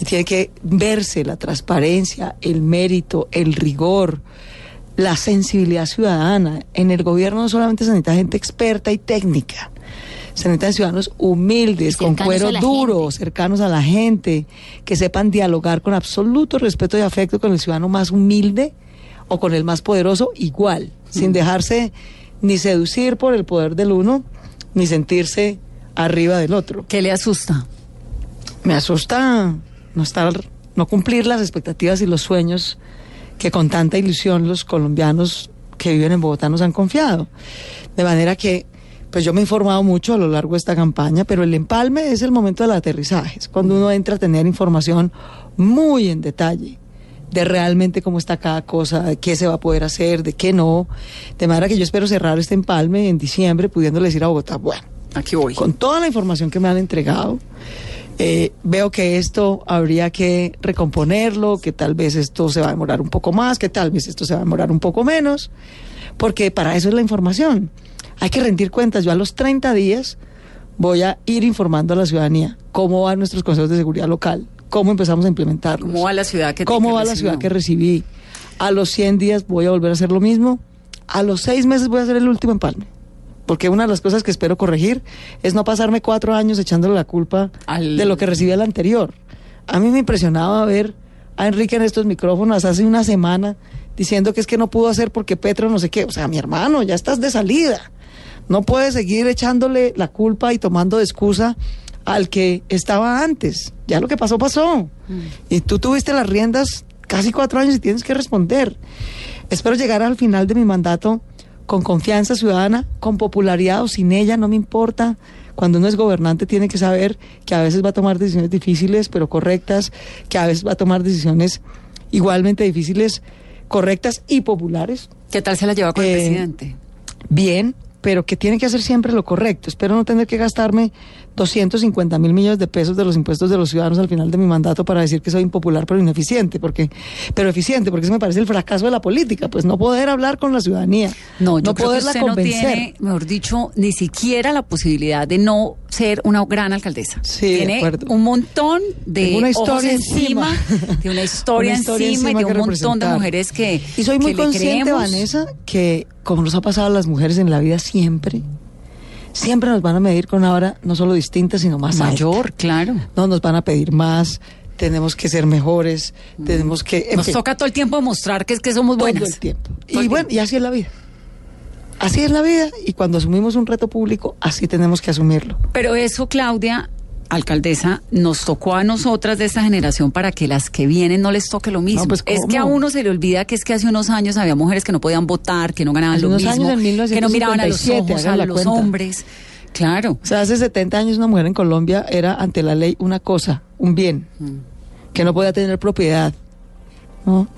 Y tiene que verse la transparencia, el mérito, el rigor, la sensibilidad ciudadana. En el gobierno no solamente se necesita gente experta y técnica, se necesitan ciudadanos humildes, con cuero duro, cercanos a la gente, que sepan dialogar con absoluto respeto y afecto con el ciudadano más humilde o con el más poderoso igual, sin dejarse ni seducir por el poder del uno, ni sentirse arriba del otro. ¿Qué le asusta? Me asusta no estar, no cumplir las expectativas y los sueños que con tanta ilusión los colombianos que viven en Bogotá nos han confiado. De manera que, pues yo me he informado mucho a lo largo de esta campaña, pero el empalme es el momento del aterrizaje, es cuando uno entra a tener información muy en detalle de realmente cómo está cada cosa, de qué se va a poder hacer, de qué no. De manera que yo espero cerrar este empalme en diciembre, pudiéndole decir a Bogotá, bueno, aquí voy. Con toda la información que me han entregado, eh, veo que esto habría que recomponerlo, que tal vez esto se va a demorar un poco más, que tal vez esto se va a demorar un poco menos, porque para eso es la información. Hay que rendir cuentas. Yo a los 30 días voy a ir informando a la ciudadanía cómo van nuestros consejos de seguridad local, cómo empezamos a implementarlos. ¿Cómo va la ciudad que ¿Cómo va la ciudad que recibí? A los 100 días voy a volver a hacer lo mismo. A los 6 meses voy a hacer el último empalme porque una de las cosas que espero corregir es no pasarme cuatro años echándole la culpa de lo que recibí el anterior. A mí me impresionaba ver a Enrique en estos micrófonos hace una semana diciendo que es que no pudo hacer porque Petro no sé qué. O sea, mi hermano, ya estás de salida. No puedes seguir echándole la culpa y tomando de excusa al que estaba antes. Ya lo que pasó, pasó. Mm. Y tú tuviste las riendas casi cuatro años y tienes que responder. Espero llegar al final de mi mandato con confianza ciudadana, con popularidad o sin ella, no me importa. Cuando uno es gobernante tiene que saber que a veces va a tomar decisiones difíciles, pero correctas, que a veces va a tomar decisiones igualmente difíciles, correctas y populares. ¿Qué tal se la lleva con el eh, presidente? Bien, pero que tiene que hacer siempre lo correcto. Espero no tener que gastarme 250 mil millones de pesos de los impuestos de los ciudadanos al final de mi mandato para decir que soy impopular pero ineficiente, porque, pero eficiente, porque eso me parece el fracaso de la política, pues no poder hablar con la ciudadanía, no, yo no poderla convencer. No tiene, mejor dicho, ni siquiera la posibilidad de no ser una gran alcaldesa. Sí, tiene un montón de [laughs] una historia encima, de una historia, encima, y de un montón de mujeres que y soy muy consciente, Vanessa, que como nos ha pasado a las mujeres en la vida siempre siempre nos van a medir con una hora no solo distinta, sino más mayor, claro. No, nos van a pedir más, tenemos que ser mejores, tenemos que... Nos toca todo el tiempo demostrar que es que somos buenas. Todo el tiempo. y bueno, y así es la vida. así es la vida y cuando asumimos un reto público, así tenemos que asumirlo. Pero eso, Claudia, alcaldesa, nos tocó a nosotras de esta generación para que las que vienen no les toque lo mismo. pues, es que a uno se le olvida que es que hace unos años había mujeres que no podían votar, que no ganaban lo mismo, que no miraban a los ojos a los hombres. Claro. O sea, hace 70 años una mujer en Colombia era ante la ley una cosa, un bien, mm. que no podía tener propiedad. ¿no?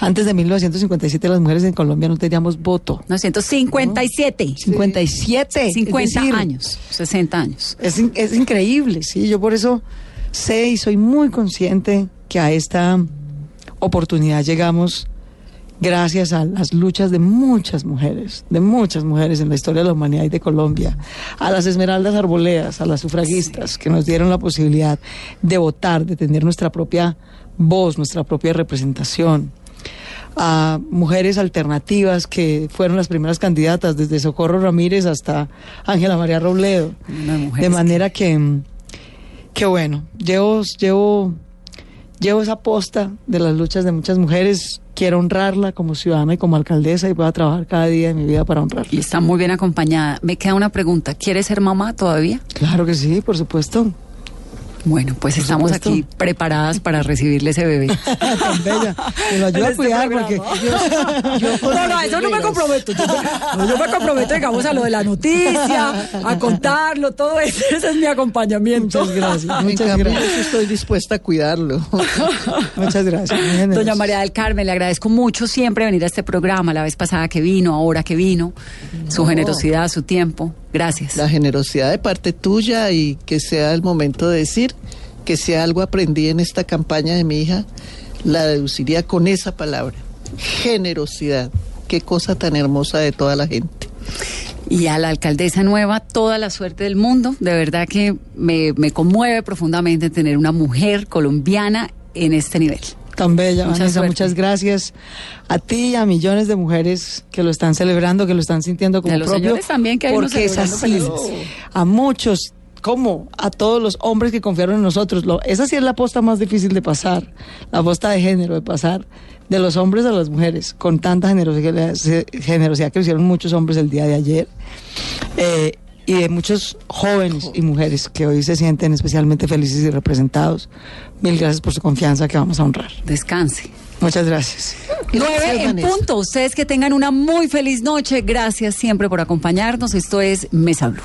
Antes de 1957 las mujeres en Colombia no teníamos voto. 1957. 57. 50 años, 60 años. Es, es increíble, sí. Yo por eso sé y soy muy consciente que a esta oportunidad llegamos gracias a las luchas de muchas mujeres, de muchas mujeres en la historia de la humanidad y de Colombia, a las esmeraldas arboleas, a las sufragistas que nos dieron la posibilidad de votar, de tener nuestra propia voz, nuestra propia representación, a mujeres alternativas que fueron las primeras candidatas, desde Socorro Ramírez hasta Ángela María Robledo. De manera que, que bueno, llevo, llevo, llevo esa posta de las luchas de muchas mujeres. Quiero honrarla como ciudadana y como alcaldesa y voy a trabajar cada día de mi vida para honrarla. Y está muy bien acompañada. Me queda una pregunta. ¿Quieres ser mamá todavía? Claro que sí, por supuesto. Bueno, pues estamos aquí preparadas para recibirle ese bebé. [laughs] Tan bella. Me lo ayuda a este cuidar porque yo, No, no, eso no me comprometo. Yo, me comprometo, digamos, a lo de la noticia, a contarlo, todo eso. [laughs] Ese es mi acompañamiento. Muchas gracias. [laughs] Muchas gracias. estoy dispuesta a cuidarlo. Muchas gracias. Doña María del Carmen, le agradezco mucho siempre venir a este programa, la vez pasada que vino, ahora que vino, su generosidad, su tiempo. Gracias. La generosidad de parte tuya y que sea el momento de decir que si algo aprendí en esta campaña de mi hija, la deduciría con esa palabra, generosidad. Qué cosa tan hermosa de toda la gente. Y a la alcaldesa nueva, toda la suerte del mundo. De verdad que me, me conmueve profundamente tener una mujer colombiana en este nivel. Tan bella, Vanessa, muchas gracias a ti y a millones de mujeres que lo están celebrando, que lo están sintiendo como propio. también que hay porque es así. A muchos como a todos los hombres que confiaron en nosotros. Lo, esa sí es la posta más difícil de pasar, la posta de género, de pasar de los hombres a las mujeres, con tanta generosidad, generosidad que hicieron muchos hombres el día de ayer. Eh, y de muchos jóvenes y mujeres que hoy se sienten especialmente felices y representados. Mil gracias por su confianza que vamos a honrar. Descanse. Muchas gracias. Nueve en punto. Ustedes que tengan una muy feliz noche. Gracias siempre por acompañarnos. Esto es Mesa Blue.